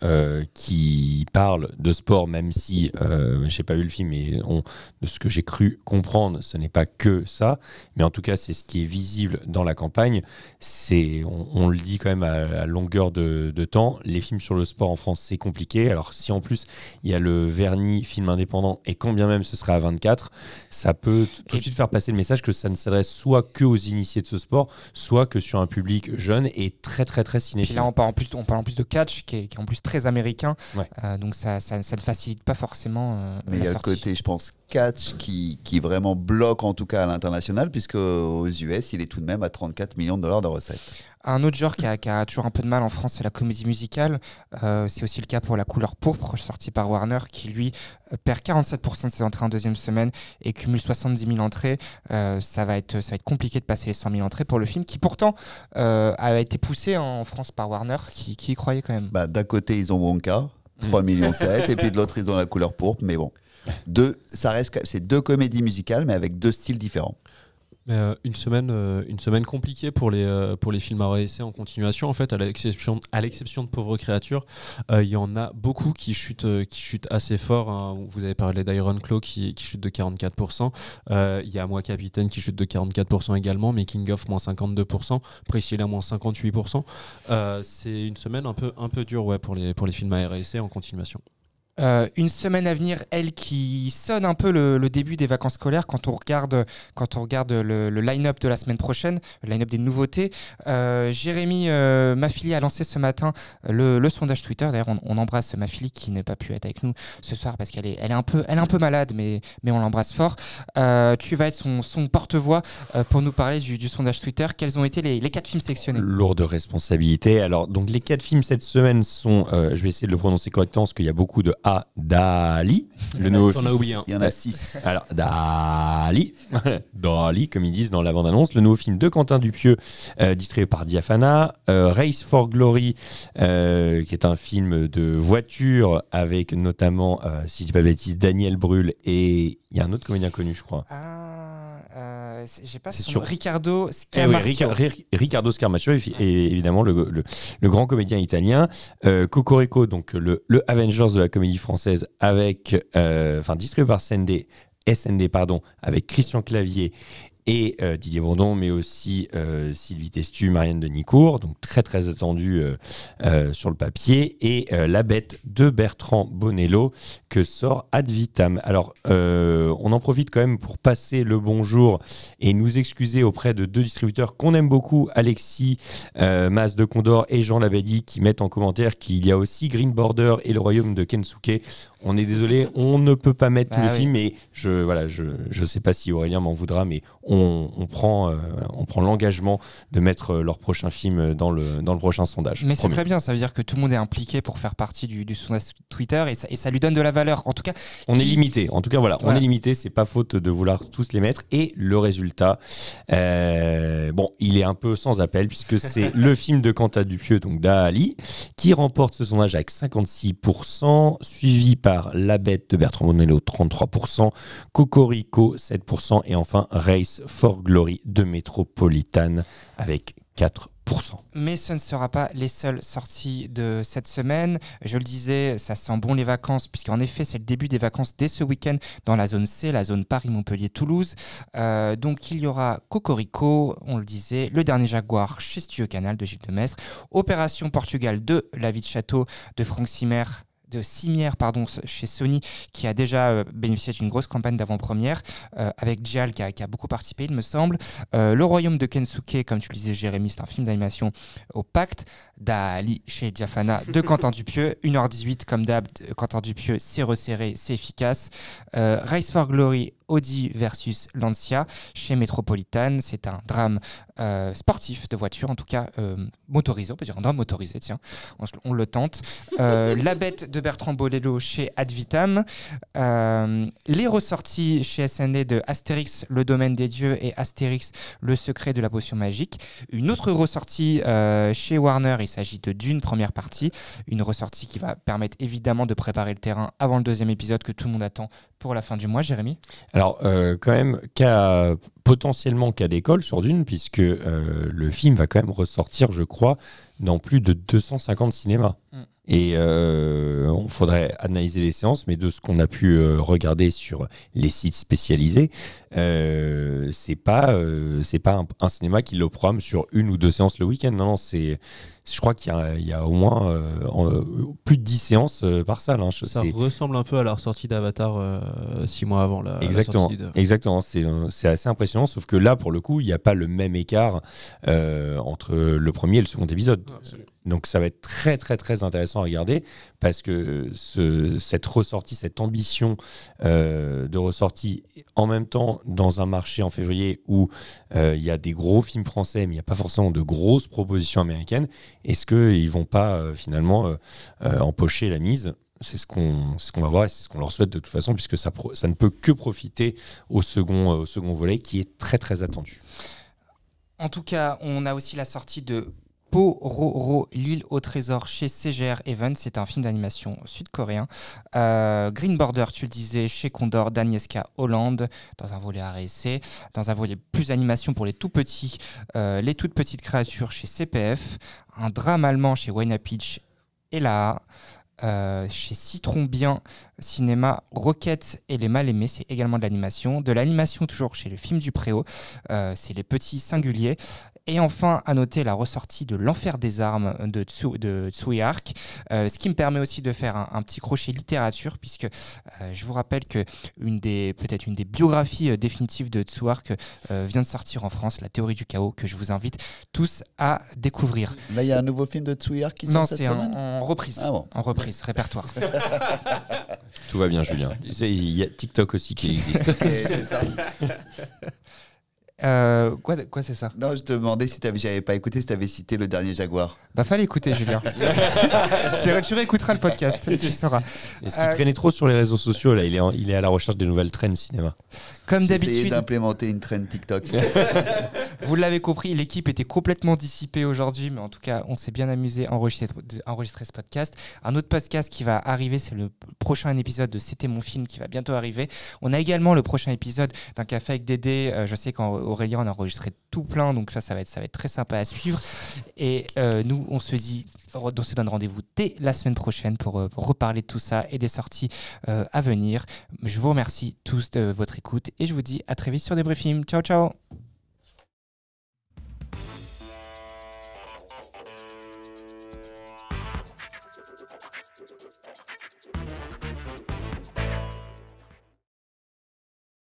qui parle de sport, même si je n'ai pas vu le film, mais on, de ce que j'ai cru comprendre, ce n'est pas que ça, mais en tout cas, c'est ce qui est visible dans la campagne. C'est, on, le dit quand même à, longueur de, temps, les films sur le sport en France, c'est compliqué. Alors, si en plus il y a le vernis film indépendant, et quand bien même ce sera à 24, ça peut tout de suite faire passer le message que ça ne s'adresse soit que aux initiés de ce sport, soit que sur un public jeune et très, très, très cinéphile.
là, on parle en plus, on parle en plus de catch, qui est, en plus très américain. Euh, donc, ça, ça, ne facilite pas forcément. Euh,
mais il y a le côté, je pense, catch qui, qui vraiment bloque en tout cas à l'international, puisque aux US, il est tout de même à 34 millions de dollars de recettes.
Un autre genre qui a, toujours un peu de mal en France, c'est la comédie musicale. Euh, c'est aussi le cas pour La couleur pourpre, sorti par Warner, qui lui euh, perd 47% de ses entrées en deuxième semaine et cumule 70 000 entrées. Euh, ça, va être, ça va être compliqué de passer les 100 000 entrées pour le film, qui pourtant a été poussé en France par Warner, qui, qui y croyait quand même.
Bah, D'un côté, ils ont Wonka, 3 millions 7, et puis de l'autre, ils ont La couleur pourpre, mais bon. Deux, ça reste, c'est deux comédies musicales, mais avec deux styles différents.
Euh, une, semaine, euh, une semaine compliquée pour les, euh, pour les films à réessayer en continuation. En fait, à l'exception, de Pauvres Créatures, il y en a beaucoup qui chutent, qui chutent assez fort. Hein. Vous avez parlé d'Iron Claw qui, qui chute de 44%. Il y a Moi Capitaine qui chute de 44% également. Making of moins 52%. Priscilla moins 58%. C'est une semaine un peu, un peu dure ouais, pour, les, pour les films à RSC en continuation.
Euh, une semaine à venir, elle qui sonne un peu le, début des vacances scolaires quand on regarde, quand on regarde le, line-up de la semaine prochaine, le line-up des nouveautés. Euh, Jérémy euh, Mafili a lancé ce matin le, sondage Twitter. D'ailleurs, on, embrasse Mafili qui n'a pas pu être avec nous ce soir parce qu'elle est, un, peu, malade, mais, on l'embrasse fort. tu vas être son, son porte-voix pour nous parler du, sondage Twitter. Quels ont été les, les, quatre films sélectionnés?
Lourde responsabilité. Alors, donc les quatre films cette semaine sont, je vais essayer de le prononcer correctement parce qu'il y a beaucoup de Dali.
Le nouveau film. Il y en a six.
Alors, Dali. Dali, comme ils disent dans la bande-annonce. Le nouveau film de Quentin Dupieux, euh, distribué par Diafana. Euh, Race for Glory, euh, qui est un film de voiture avec notamment, si je dis pas bêtise, Daniel Brühl et il y a un autre comédien connu, je crois.
Ah, j'ai pas son Riccardo Scarmaccio.
Eh oui, Riccardo Scarmaccio, et évidemment le, le, grand comédien italien. Cocorico, donc le, le Avengers de la comédie française avec, euh, enfin distribué par SND, SND pardon, avec Christian Clavier et euh, Didier Bourdon, mais aussi euh, Sylvie Testu, Marianne Denicourt, donc très très attendu sur le papier, et La Bête de Bertrand Bonello que sort Ad Vitam. Alors, on en profite quand même pour passer le bonjour et nous excuser auprès de deux distributeurs qu'on aime beaucoup, Alexis Mas de Condor et Jean Labadie, qui mettent en commentaire qu'il y a aussi Green Border et le royaume de Kensuke on est désolé, on ne peut pas mettre tous bah les films, mais je voilà, je je sais pas si Aurélien m'en voudra, mais on, on, prend, on prend l'engagement de mettre leur prochain film dans le, dans le prochain sondage.
Mais c'est très bien, ça veut dire que tout le monde est impliqué pour faire partie du, sondage Twitter et ça, et ça, lui donne de la valeur. En tout cas,
on est limité. En tout cas, voilà, on est limité. C'est pas faute de vouloir tous les mettre. Et le résultat, bon, il est un peu sans appel puisque c'est le film de Quentin Dupieux, donc d'Ali, qui remporte ce sondage avec 56%, suivi par La Bête de Bertrand Bonello, 33%, Cocorico, 7%, et enfin Race for Glory de Métropolitane avec 4%.
Mais ce ne sera pas les seules sorties de cette semaine. Je le disais, ça sent bon les vacances, puisqu'en effet, c'est le début des vacances dès ce week-end dans la zone C, la zone Paris-Montpellier-Toulouse. Euh, donc il y aura Cocorico, on le disait, Le Dernier Jaguar chez Studio Canal de Gilles Demestre, Opération Portugal de La Vie de Château de Franck Simer de Cimière pardon, chez Sony qui a déjà euh, bénéficié d'une grosse campagne d'avant-première euh, avec Gial qui a, beaucoup participé il me semble. Euh, le Royaume de Kensuke comme tu le disais Jérémy c'est un film d'animation au pacte. Dali chez Diafana de Quentin Dupieux. 1h18 comme d'hab, Quentin Dupieux c'est resserré, c'est efficace. Race for Glory Audi versus Lancia chez Metropolitan. C'est un drame euh, sportif de voiture, en tout cas euh, motorisé, on peut dire un drame motorisé, tiens, on, le tente. Euh, la bête de Bertrand Bolello chez Advitam. les ressorties chez SND de Astérix, le domaine des dieux et Astérix, le secret de la potion magique. Une autre ressortie chez Warner, il s'agit de Dune, première partie. Une ressortie qui va permettre évidemment de préparer le terrain avant le deuxième épisode que tout le monde attend pour la fin du mois, Jérémy
Alors, euh, quand même, cas, potentiellement cas d'école sur Dune, puisque euh, le film va quand même ressortir, je crois, dans plus de 250 cinémas. Mm. Et euh, on faudrait analyser les séances, mais de ce qu'on a pu regarder sur les sites spécialisés, c'est pas, c'est pas un, cinéma qui le programme sur une ou deux séances le week-end. Non, non, c'est je crois qu'il y, a au moins euh, euh, plus de 10 séances euh, par salle. Hein.
Ça ressemble un peu à la ressortie d'Avatar 6 mois avant la,
Exactement, exactement. C'est assez impressionnant, sauf que là, pour le coup, il n'y a pas le même écart entre le premier et le second épisode. Donc ça va être très très très intéressant à regarder parce que ce, cette ressortie, cette ambition de ressortie en même temps dans un marché en février où il y a des gros films français mais il n'y a pas forcément de grosses propositions américaines, est-ce qu'ils ne vont pas euh, finalement euh, euh, empocher la mise? C'est ce qu'on ce qu'on va voir et c'est ce qu'on leur souhaite de toute façon puisque ça, ça ne peut que profiter au second, au second volet qui est très très attendu.
En tout cas, on a aussi la sortie de Pororo, l'île au trésor chez CGR Evans. C'est un film d'animation sud-coréen. Euh, Green Border, tu le disais, chez Condor, Danieska Hollande, dans un volet RSC. Dans un volet plus animation pour les tout petits, euh, les toutes petites créatures chez CPF. Un drame allemand chez Wayne Pitch et là. Euh, chez Citron Bien Cinéma Roquette et les Mal Aimés, c'est également de l'animation. De l'animation toujours chez le film du Préau, c'est les petits singuliers. Et enfin, à noter la ressortie de L'Enfer des Armes de, Tsu, de Tsui Ark, euh, ce qui me permet aussi de faire un, petit crochet littérature, puisque euh, je vous rappelle que une des, peut-être une des biographies euh, définitives de Tsui Ark vient de sortir en France, La théorie du chaos, que je vous invite tous à découvrir.
Là, il y a un nouveau film de Tsui Ark qui sort cette
semaine Non, c'est en, reprise. Ah en reprise, répertoire.
Tout va bien, Julien. Il y a TikTok aussi qui existe.
Euh, quoi, quoi c'est ça?
Non, je te demandais si j'avais pas écouté, si tu avais cité le dernier Jaguar.
Bah, fallait écouter, Julien. tu réécouteras le podcast, tu sauras.
Est-ce qu'il traînait trop sur les réseaux sociaux là? Il est, il est à la recherche des nouvelles traînes cinéma.
Comme d'habitude.
d'implémenter une traîne TikTok.
Vous l'avez compris, l'équipe était complètement dissipée aujourd'hui, mais en tout cas, on s'est bien amusé à enregistrer, ce podcast. Un autre podcast qui va arriver, c'est le prochain épisode de C'était mon film qui va bientôt arriver. On a également le prochain épisode d'un café avec Dédé. Euh, je sais qu'Aurélien on a enregistré tout plein, donc ça, ça va être, très sympa à suivre. Et euh, nous, on se dit, on se donne rendez-vous dès la semaine prochaine pour, euh, reparler de tout ça et des sorties à venir. Je vous remercie tous de votre écoute et je vous dis à très vite sur des briefings. Ciao, ciao